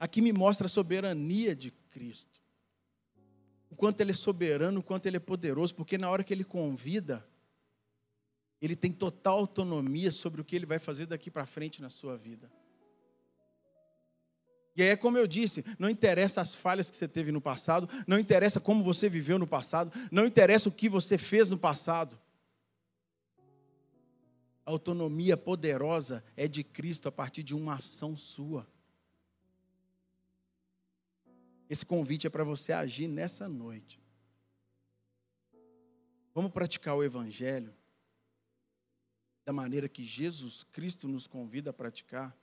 Aqui me mostra a soberania de Cristo. O quanto Ele é soberano, o quanto Ele é poderoso, porque na hora que Ele convida, Ele tem total autonomia sobre o que Ele vai fazer daqui para frente na sua vida. E aí é como eu disse, não interessa as falhas que você teve no passado, não interessa como você viveu no passado, não interessa o que você fez no passado. A autonomia poderosa é de Cristo a partir de uma ação sua. Esse convite é para você agir nessa noite. Vamos praticar o Evangelho da maneira que Jesus Cristo nos convida a praticar.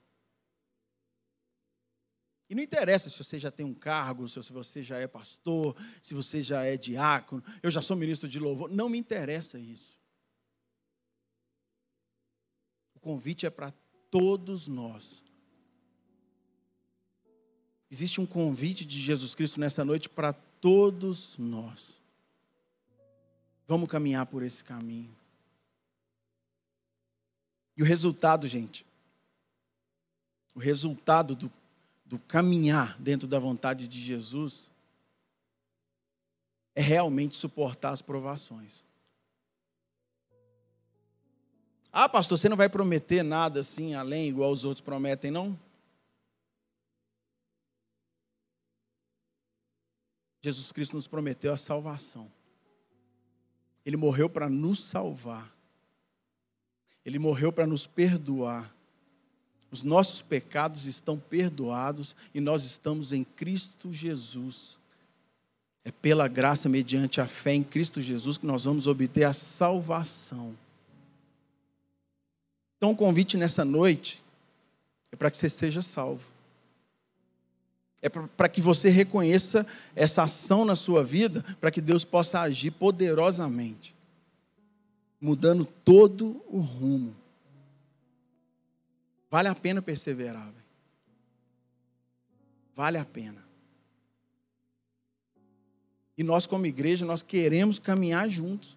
E não interessa se você já tem um cargo, se você já é pastor, se você já é diácono, eu já sou ministro de louvor, não me interessa isso. O convite é para todos nós Existe um convite de Jesus Cristo nessa noite para todos nós. Vamos caminhar por esse caminho. E o resultado, gente, o resultado do, do caminhar dentro da vontade de Jesus é realmente suportar as provações. Ah, pastor, você não vai prometer nada assim além, igual os outros prometem, não? Jesus Cristo nos prometeu a salvação. Ele morreu para nos salvar. Ele morreu para nos perdoar. Os nossos pecados estão perdoados e nós estamos em Cristo Jesus. É pela graça, mediante a fé em Cristo Jesus, que nós vamos obter a salvação. Então, o convite nessa noite é para que você seja salvo. É para que você reconheça essa ação na sua vida, para que Deus possa agir poderosamente, mudando todo o rumo. Vale a pena perseverar, véio. vale a pena. E nós, como igreja, nós queremos caminhar juntos.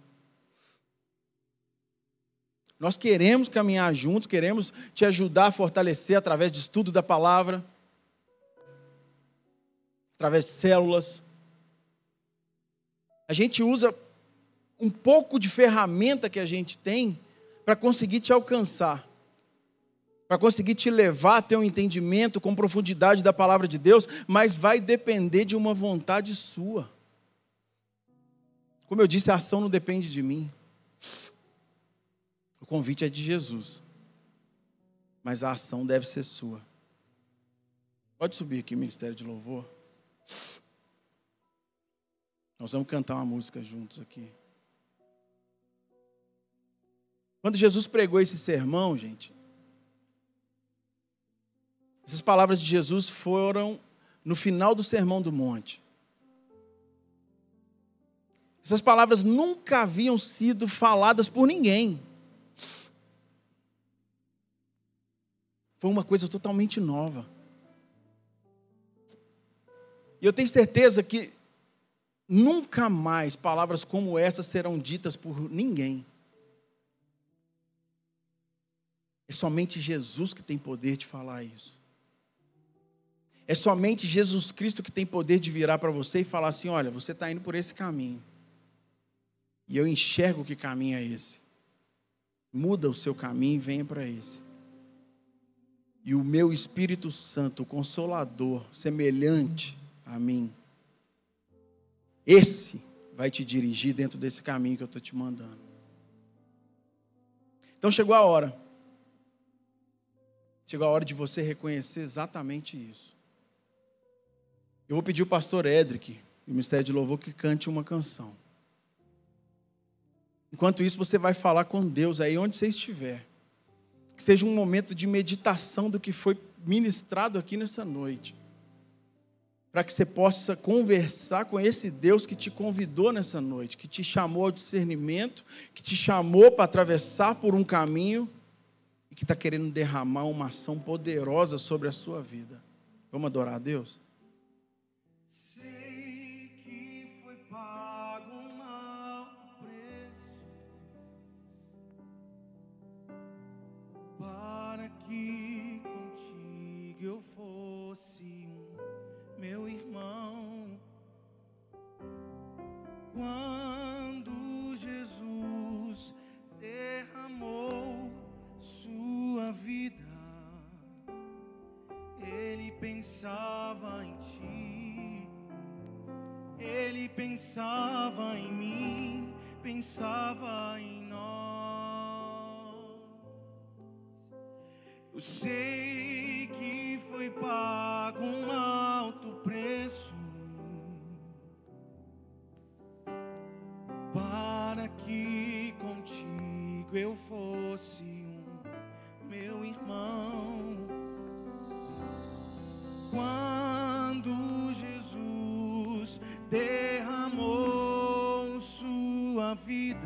Nós queremos caminhar juntos, queremos te ajudar a fortalecer através de estudo da palavra através de células. A gente usa um pouco de ferramenta que a gente tem para conseguir te alcançar, para conseguir te levar a ter um entendimento com profundidade da palavra de Deus, mas vai depender de uma vontade sua. Como eu disse, a ação não depende de mim. O convite é de Jesus, mas a ação deve ser sua. Pode subir aqui, Ministério de Louvor. Nós vamos cantar uma música juntos aqui. Quando Jesus pregou esse sermão, gente, essas palavras de Jesus foram no final do Sermão do Monte. Essas palavras nunca haviam sido faladas por ninguém. Foi uma coisa totalmente nova. E eu tenho certeza que nunca mais palavras como essas serão ditas por ninguém. É somente Jesus que tem poder de falar isso. É somente Jesus Cristo que tem poder de virar para você e falar assim: olha, você está indo por esse caminho. E eu enxergo que caminho é esse. Muda o seu caminho e venha para esse. E o meu Espírito Santo, o Consolador, semelhante a mim, esse vai te dirigir dentro desse caminho que eu estou te mandando. Então chegou a hora Chegou a hora de você reconhecer exatamente isso. Eu vou pedir o pastor Edric, o Mistério de Louvor, que cante uma canção. Enquanto isso, você vai falar com Deus aí onde você estiver. Que seja um momento de meditação do que foi ministrado aqui nessa noite. Para que você possa conversar com esse Deus que te convidou nessa noite, que te chamou ao discernimento, que te chamou para atravessar por um caminho e que está querendo derramar uma ação poderosa sobre a sua vida. Vamos adorar a Deus? Para que Quando Jesus derramou sua vida, ele pensava em ti, ele pensava em mim, pensava em nós. Eu sei que foi pago um vida,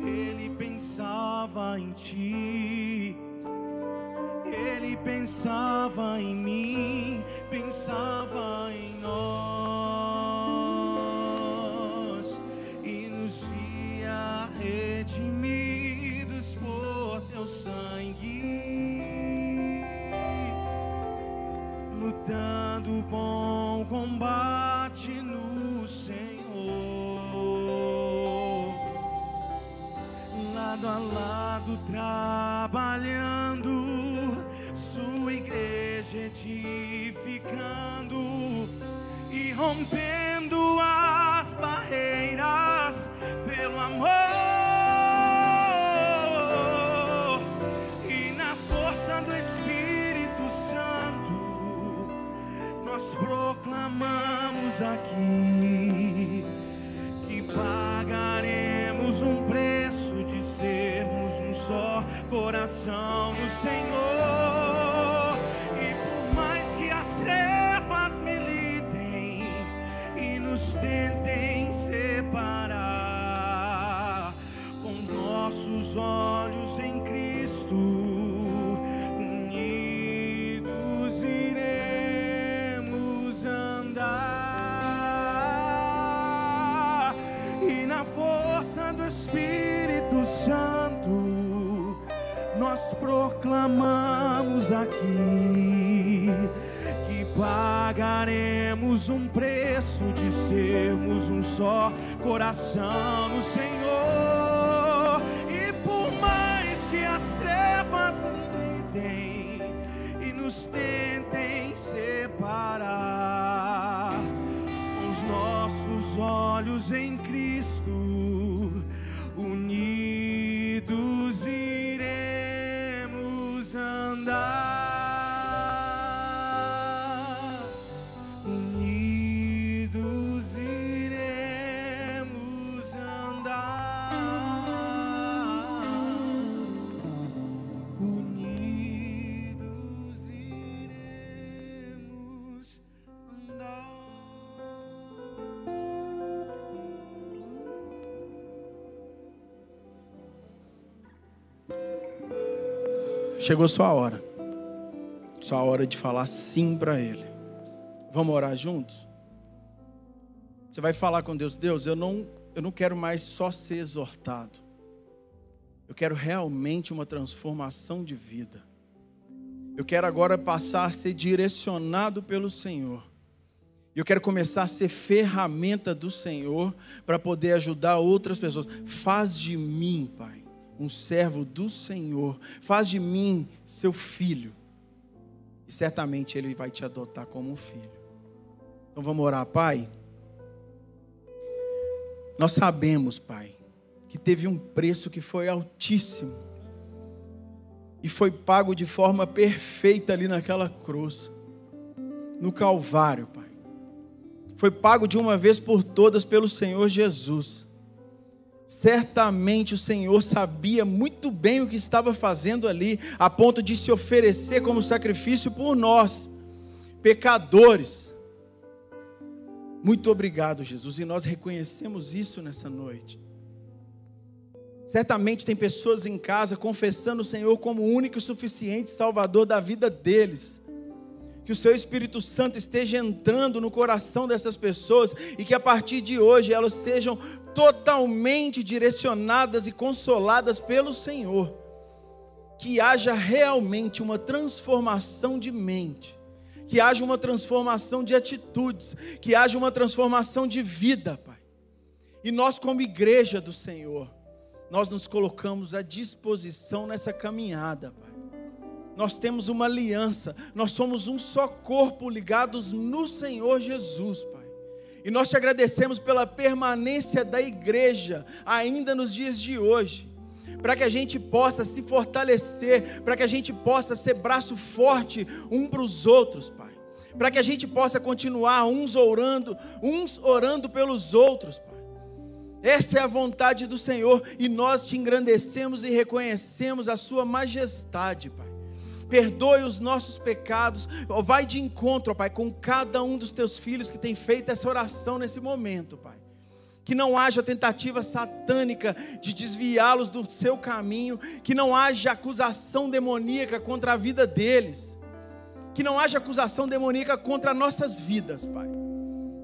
ele pensava em ti. Ele pensava em mim, pensava em lado a lado trabalhando, sua igreja edificando e rompendo as barreiras pelo amor. E na força do Espírito Santo nós proclamamos aqui coração no Senhor. Proclamamos aqui que pagaremos um preço de sermos um só coração no Senhor. E por mais que as trevas limitem e nos tentem separar, os nossos olhos em Cristo, Chegou sua hora. Sua hora de falar sim para Ele. Vamos orar juntos? Você vai falar com Deus, Deus, eu não, eu não quero mais só ser exortado. Eu quero realmente uma transformação de vida. Eu quero agora passar a ser direcionado pelo Senhor. Eu quero começar a ser ferramenta do Senhor para poder ajudar outras pessoas. Faz de mim, Pai, um servo do Senhor. Faz de mim seu filho. E certamente Ele vai te adotar como um filho. Então vamos orar, Pai. Nós sabemos, Pai, que teve um preço que foi altíssimo. E foi pago de forma perfeita ali naquela cruz. No Calvário, Pai. Foi pago de uma vez por todas pelo Senhor Jesus. Certamente o Senhor sabia muito bem o que estava fazendo ali, a ponto de se oferecer como sacrifício por nós, pecadores. Muito obrigado, Jesus, e nós reconhecemos isso nessa noite. Certamente tem pessoas em casa confessando o Senhor como o único e suficiente Salvador da vida deles. Que o seu Espírito Santo esteja entrando no coração dessas pessoas e que a partir de hoje elas sejam totalmente direcionadas e consoladas pelo Senhor. Que haja realmente uma transformação de mente, que haja uma transformação de atitudes, que haja uma transformação de vida, Pai. E nós, como igreja do Senhor, nós nos colocamos à disposição nessa caminhada, Pai. Nós temos uma aliança, nós somos um só corpo ligados no Senhor Jesus, Pai. E nós te agradecemos pela permanência da igreja ainda nos dias de hoje, para que a gente possa se fortalecer, para que a gente possa ser braço forte um para os outros, Pai. Para que a gente possa continuar uns orando, uns orando pelos outros, Pai. Essa é a vontade do Senhor e nós te engrandecemos e reconhecemos a Sua majestade, Pai. Perdoe os nossos pecados, vai de encontro, Pai, com cada um dos teus filhos que tem feito essa oração nesse momento, Pai. Que não haja tentativa satânica de desviá-los do seu caminho, que não haja acusação demoníaca contra a vida deles, que não haja acusação demoníaca contra nossas vidas, Pai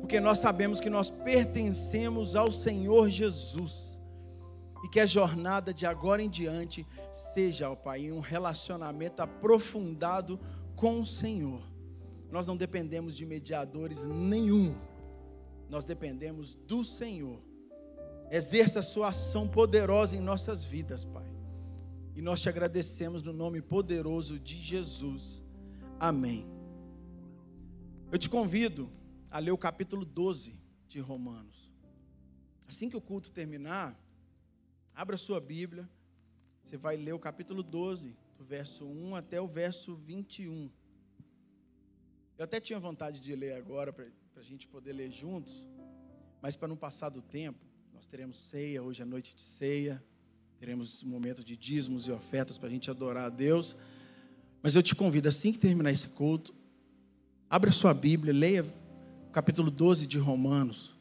porque nós sabemos que nós pertencemos ao Senhor Jesus. E que a jornada de agora em diante seja, ó Pai, um relacionamento aprofundado com o Senhor. Nós não dependemos de mediadores nenhum. Nós dependemos do Senhor. Exerça a sua ação poderosa em nossas vidas, Pai. E nós te agradecemos no nome poderoso de Jesus. Amém. Eu te convido a ler o capítulo 12 de Romanos. Assim que o culto terminar, abra sua Bíblia, você vai ler o capítulo 12, do verso 1 até o verso 21. Eu até tinha vontade de ler agora, para a gente poder ler juntos, mas para não passar do tempo, nós teremos ceia, hoje é noite de ceia, teremos momentos de dízimos e ofertas para a gente adorar a Deus. Mas eu te convido, assim que terminar esse culto, abra sua Bíblia, leia capítulo 12 de Romanos.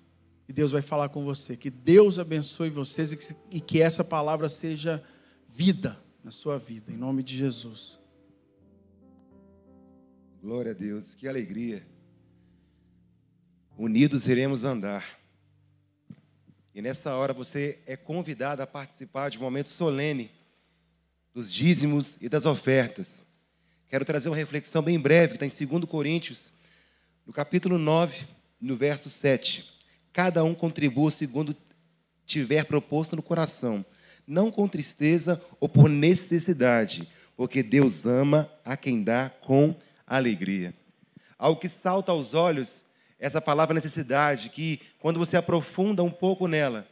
E Deus vai falar com você. Que Deus abençoe vocês e que essa palavra seja vida na sua vida, em nome de Jesus. Glória a Deus, que alegria. Unidos iremos andar. E nessa hora você é convidado a participar de um momento solene dos dízimos e das ofertas. Quero trazer uma reflexão bem breve, que está em 2 Coríntios, no capítulo 9, no verso 7. Cada um contribua segundo tiver proposto no coração, não com tristeza ou por necessidade, porque Deus ama a quem dá com alegria. Algo que salta aos olhos, essa palavra necessidade, que quando você aprofunda um pouco nela,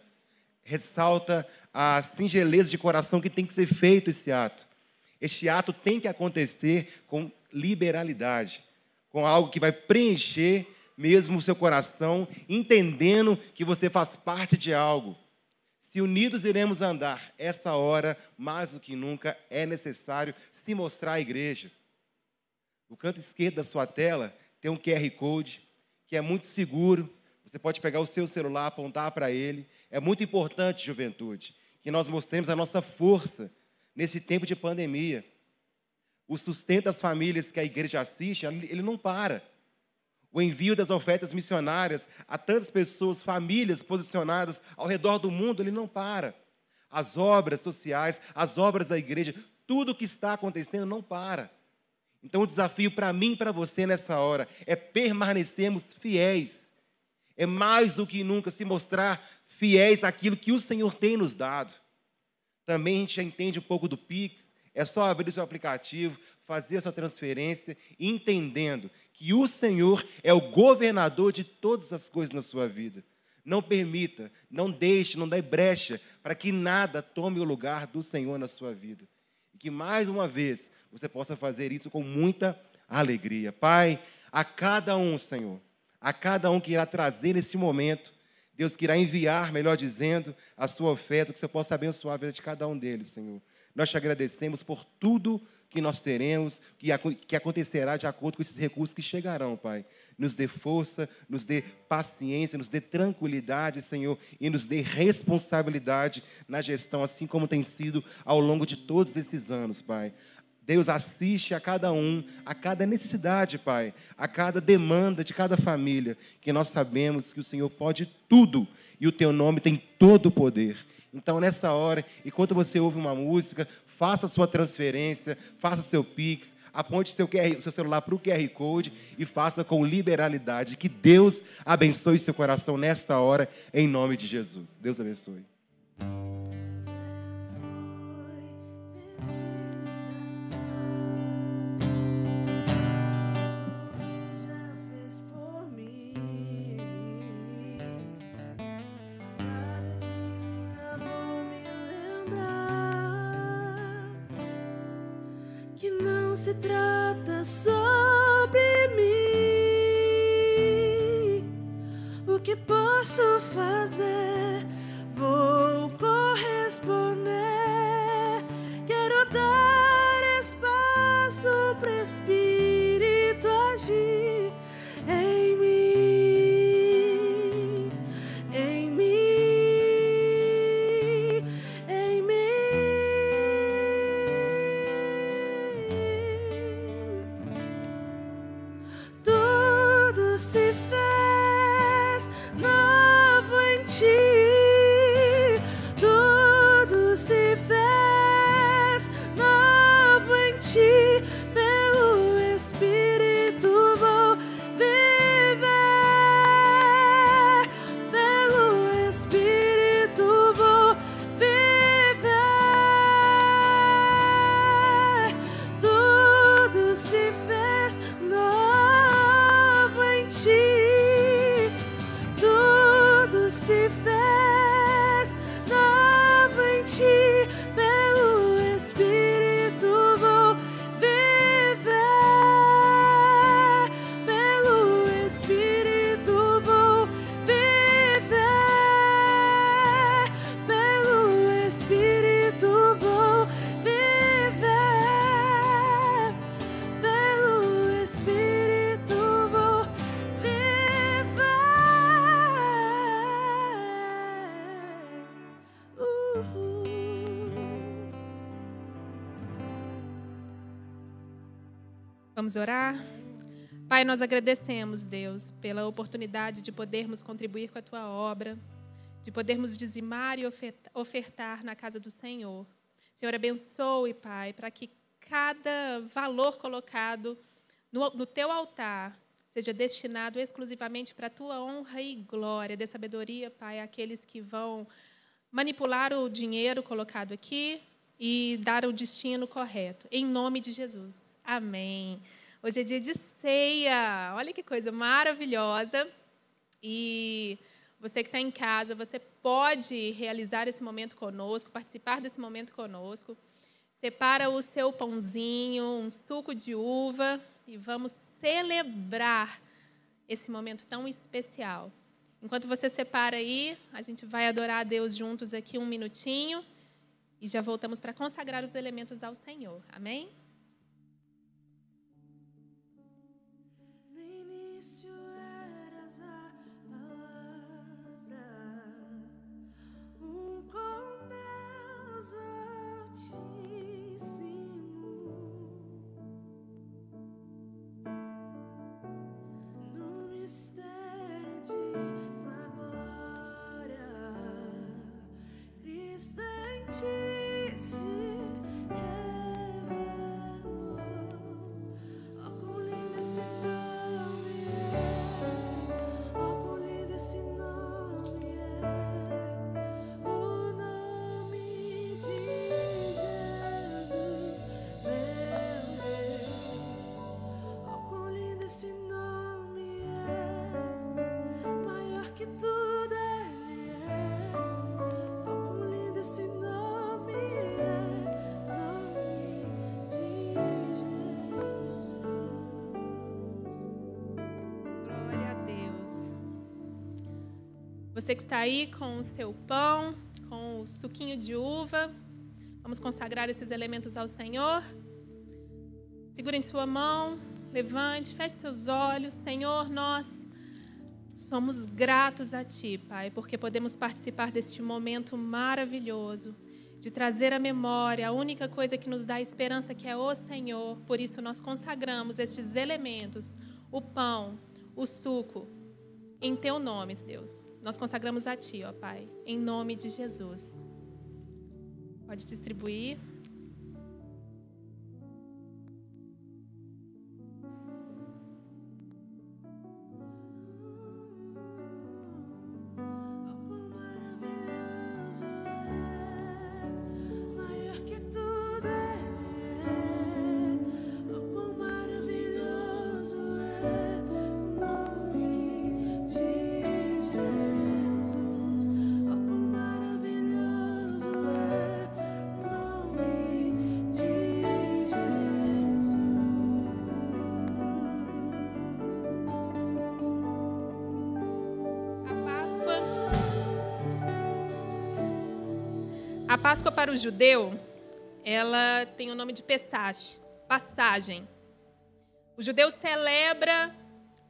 ressalta a singeleza de coração que tem que ser feito esse ato. Este ato tem que acontecer com liberalidade, com algo que vai preencher mesmo o seu coração, entendendo que você faz parte de algo. Se unidos iremos andar, essa hora, mais do que nunca, é necessário se mostrar à igreja. No canto esquerdo da sua tela tem um QR Code que é muito seguro. Você pode pegar o seu celular, apontar para ele. É muito importante, juventude, que nós mostremos a nossa força nesse tempo de pandemia. O sustento das famílias que a igreja assiste, ele não para o envio das ofertas missionárias a tantas pessoas, famílias posicionadas ao redor do mundo, ele não para. As obras sociais, as obras da igreja, tudo o que está acontecendo não para. Então o desafio para mim e para você nessa hora é permanecermos fiéis. É mais do que nunca se mostrar fiéis àquilo que o Senhor tem nos dado. Também a gente já entende um pouco do Pix, é só abrir o seu aplicativo, fazer sua transferência, entendendo que o Senhor é o governador de todas as coisas na sua vida. Não permita, não deixe, não dê brecha para que nada tome o lugar do Senhor na sua vida. E que mais uma vez você possa fazer isso com muita alegria. Pai, a cada um, Senhor, a cada um que irá trazer nesse momento, Deus que irá enviar, melhor dizendo, a sua oferta, que você possa abençoar a vida de cada um deles, Senhor. Nós te agradecemos por tudo que nós teremos, que acontecerá de acordo com esses recursos que chegarão, Pai. Nos dê força, nos dê paciência, nos dê tranquilidade, Senhor, e nos dê responsabilidade na gestão, assim como tem sido ao longo de todos esses anos, Pai. Deus assiste a cada um, a cada necessidade, Pai, a cada demanda de cada família, que nós sabemos que o Senhor pode tudo e o Teu nome tem todo o poder. Então, nessa hora, enquanto você ouve uma música, faça sua transferência, faça seu Pix, aponte seu, QR, seu celular para o QR Code e faça com liberalidade. Que Deus abençoe seu coração nesta hora, em nome de Jesus. Deus abençoe. Sobre mim. O que posso fazer? Vamos orar? Pai, nós agradecemos, Deus, pela oportunidade de podermos contribuir com a tua obra, de podermos dizimar e oferta- ofertar na casa do Senhor. Senhor, abençoe, Pai, para que cada valor colocado no, no teu altar seja destinado exclusivamente para a tua honra e glória. Dê sabedoria, Pai, àqueles que vão manipular o dinheiro colocado aqui e dar o destino correto. Em nome de Jesus. Amém. Hoje é dia de ceia. Olha que coisa maravilhosa. E você que está em casa, você pode realizar esse momento conosco, participar desse momento conosco. Separa o seu pãozinho, um suco de uva e vamos celebrar esse momento tão especial. Enquanto você separa aí, a gente vai adorar a Deus juntos aqui um minutinho e já voltamos para consagrar os elementos ao Senhor. Amém? Você que está aí com o seu pão, com o suquinho de uva, vamos consagrar esses elementos ao Senhor. Segure em sua mão, levante, feche seus olhos. Senhor, nós somos gratos a Ti, Pai, porque podemos participar deste momento maravilhoso de trazer à memória a única coisa que nos dá esperança, que é o Senhor. Por isso, nós consagramos estes elementos, o pão, o suco, em Teu nome, Deus. Nós consagramos a Ti, ó Pai, em nome de Jesus. Pode distribuir. A Páscoa para o judeu, ela tem o nome de Pesach, passagem. O judeu celebra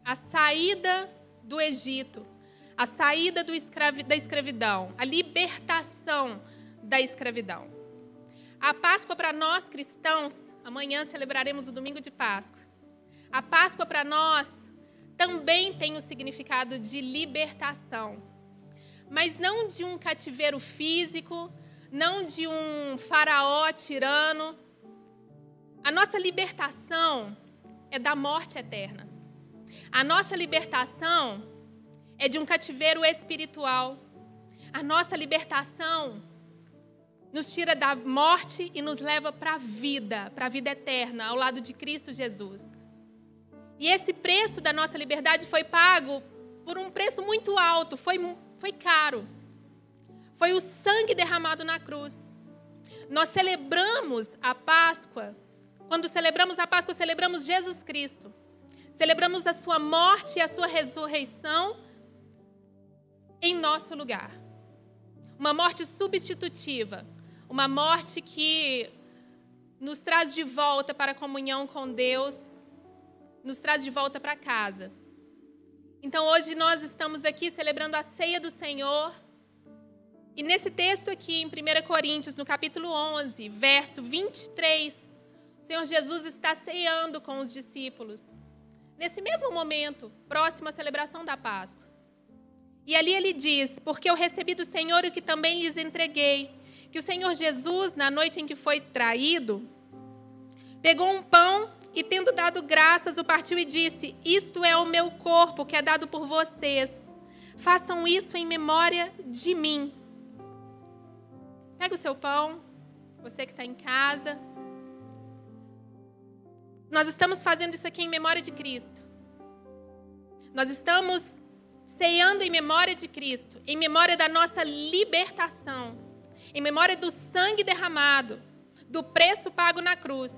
a saída do Egito, a saída escravi- da escravidão, a libertação da escravidão. A Páscoa para nós cristãos, amanhã celebraremos o domingo de Páscoa. A Páscoa para nós também tem o significado de libertação, mas não de um cativeiro físico, não de um faraó tirano. A nossa libertação é da morte eterna. A nossa libertação é de um cativeiro espiritual. A nossa libertação nos tira da morte e nos leva para a vida, para a vida eterna, ao lado de Cristo Jesus. E esse preço da nossa liberdade foi pago por um preço muito alto, foi, foi caro. Foi o sangue derramado na cruz. Nós celebramos a Páscoa, quando celebramos a Páscoa, celebramos Jesus Cristo. Celebramos a sua morte e a sua ressurreição em nosso lugar. Uma morte substitutiva, uma morte que nos traz de volta para a comunhão com Deus, nos traz de volta para casa. Então hoje nós estamos aqui celebrando a ceia do Senhor. E nesse texto aqui em 1 Coríntios, no capítulo 11, verso 23, o Senhor Jesus está ceando com os discípulos. Nesse mesmo momento, próximo à celebração da Páscoa. E ali ele diz: Porque eu recebi do Senhor o que também lhes entreguei, que o Senhor Jesus, na noite em que foi traído, pegou um pão e, tendo dado graças, o partiu e disse: Isto é o meu corpo que é dado por vocês. Façam isso em memória de mim. Pega o seu pão, você que está em casa. Nós estamos fazendo isso aqui em memória de Cristo. Nós estamos ceando em memória de Cristo, em memória da nossa libertação, em memória do sangue derramado, do preço pago na cruz.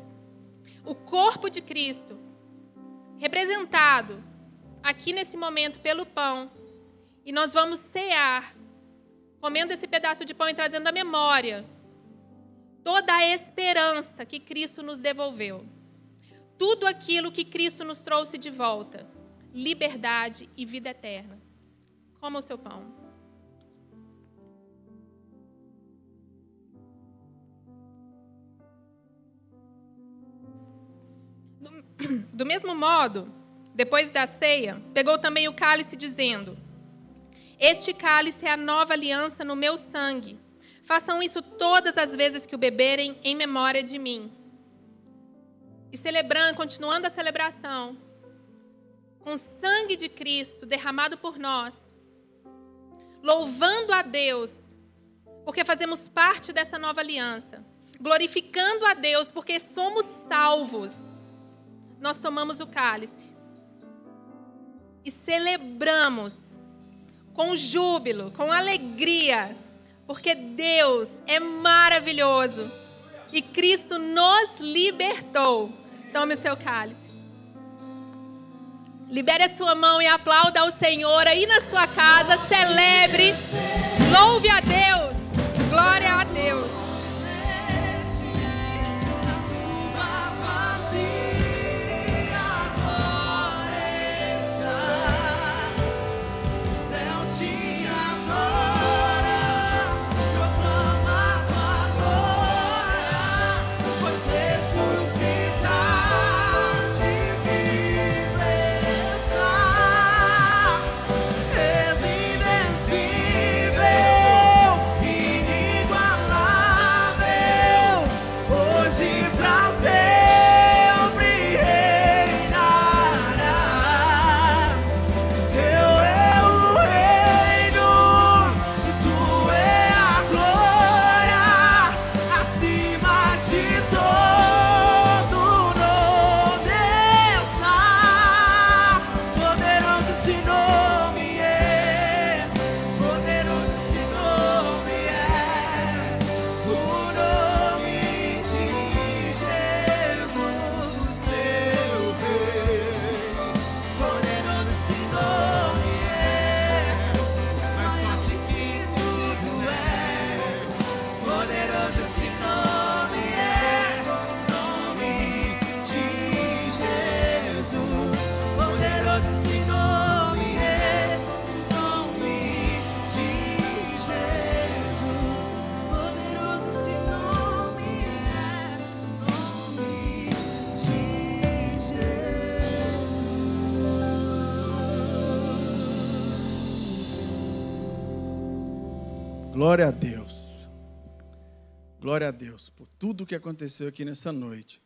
O corpo de Cristo, representado aqui nesse momento pelo pão, e nós vamos cear, comendo esse pedaço de pão e trazendo à memória toda a esperança que Cristo nos devolveu. Tudo aquilo que Cristo nos trouxe de volta liberdade e vida eterna. Coma o seu pão. Do mesmo modo, depois da ceia, pegou também o cálice, dizendo: Este cálice é a nova aliança no meu sangue. Façam isso todas as vezes que o beberem em memória de mim. E celebrando, continuando a celebração, com o sangue de Cristo derramado por nós, louvando a Deus, porque fazemos parte dessa nova aliança, glorificando a Deus, porque somos salvos, nós tomamos o cálice e celebramos com júbilo, com alegria, porque Deus é maravilhoso e Cristo nos libertou. Tome o seu cálice. Libere a sua mão e aplauda ao Senhor aí na sua casa. Celebre. Louve a Deus. Glória a Deus. Glória a Deus. Glória a Deus por tudo que aconteceu aqui nessa noite.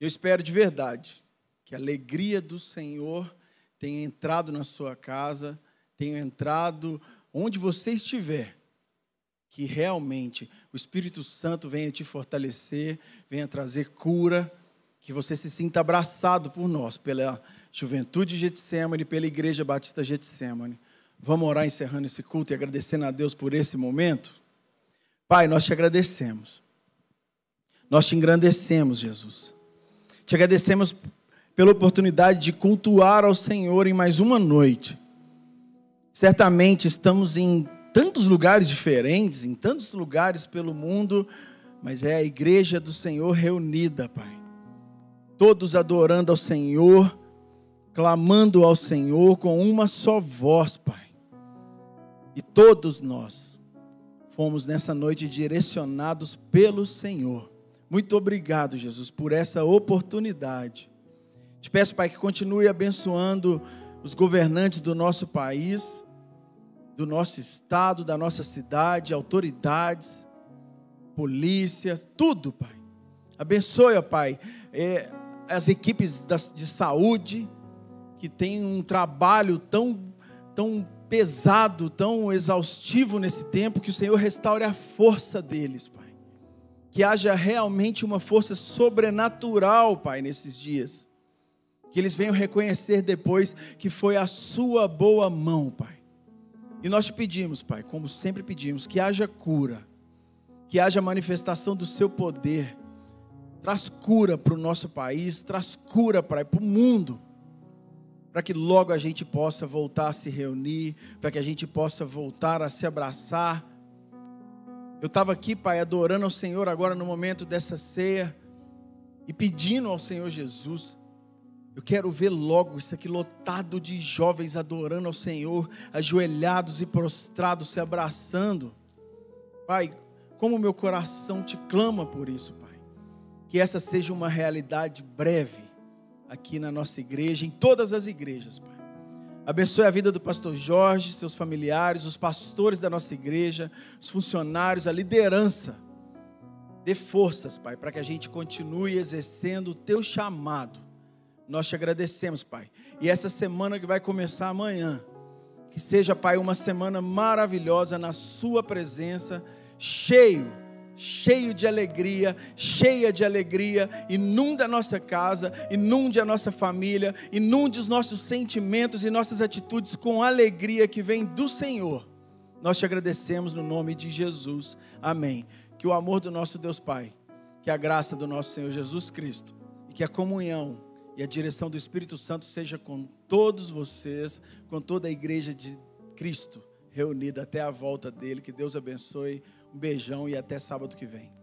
Eu espero de verdade que a alegria do Senhor tenha entrado na sua casa, tenha entrado onde você estiver. Que realmente o Espírito Santo venha te fortalecer, venha trazer cura, que você se sinta abraçado por nós, pela juventude de Getsemane, pela Igreja Batista Getsemane. Vamos orar encerrando esse culto e agradecendo a Deus por esse momento? Pai, nós te agradecemos. Nós te engrandecemos, Jesus. Te agradecemos pela oportunidade de cultuar ao Senhor em mais uma noite. Certamente estamos em tantos lugares diferentes, em tantos lugares pelo mundo, mas é a igreja do Senhor reunida, Pai. Todos adorando ao Senhor, clamando ao Senhor com uma só voz, Pai. E todos nós fomos nessa noite direcionados pelo Senhor. Muito obrigado, Jesus, por essa oportunidade. Te peço, Pai, que continue abençoando os governantes do nosso país, do nosso estado, da nossa cidade, autoridades. polícia, tudo, Pai. Abençoe, ó Pai, eh, as equipes de saúde que têm um trabalho tão, tão pesado, tão exaustivo nesse tempo, que o Senhor restaure a força deles, Pai. Que haja realmente uma força sobrenatural, Pai, nesses dias. Que eles venham reconhecer depois que foi a Sua boa mão, Pai. E nós te pedimos, Pai, como sempre pedimos, que haja cura, que haja manifestação do Seu poder. Traz cura para o nosso país, traz cura, Pai, para o mundo para que logo a gente possa voltar a se reunir, para que a gente possa voltar a se abraçar. Eu estava aqui, Pai, adorando ao Senhor agora no momento dessa ceia e pedindo ao Senhor Jesus. Eu quero ver logo isso aqui lotado de jovens adorando ao Senhor, ajoelhados e prostrados, se abraçando. Pai, como meu coração te clama por isso, Pai. Que essa seja uma realidade breve aqui na nossa igreja, em todas as igrejas, Pai. Abençoe a vida do pastor Jorge, seus familiares, os pastores da nossa igreja, os funcionários, a liderança. Dê forças, Pai, para que a gente continue exercendo o teu chamado. Nós te agradecemos, Pai. E essa semana que vai começar amanhã, que seja, Pai, uma semana maravilhosa na Sua presença, cheio cheio de alegria, cheia de alegria, inunda a nossa casa, inunde a nossa família, inunde os nossos sentimentos e nossas atitudes com alegria que vem do Senhor. Nós te agradecemos no nome de Jesus. Amém. Que o amor do nosso Deus Pai, que a graça do nosso Senhor Jesus Cristo e que a comunhão e a direção do Espírito Santo seja com todos vocês, com toda a igreja de Cristo reunida até a volta dele. Que Deus abençoe. Um beijão e até sábado que vem.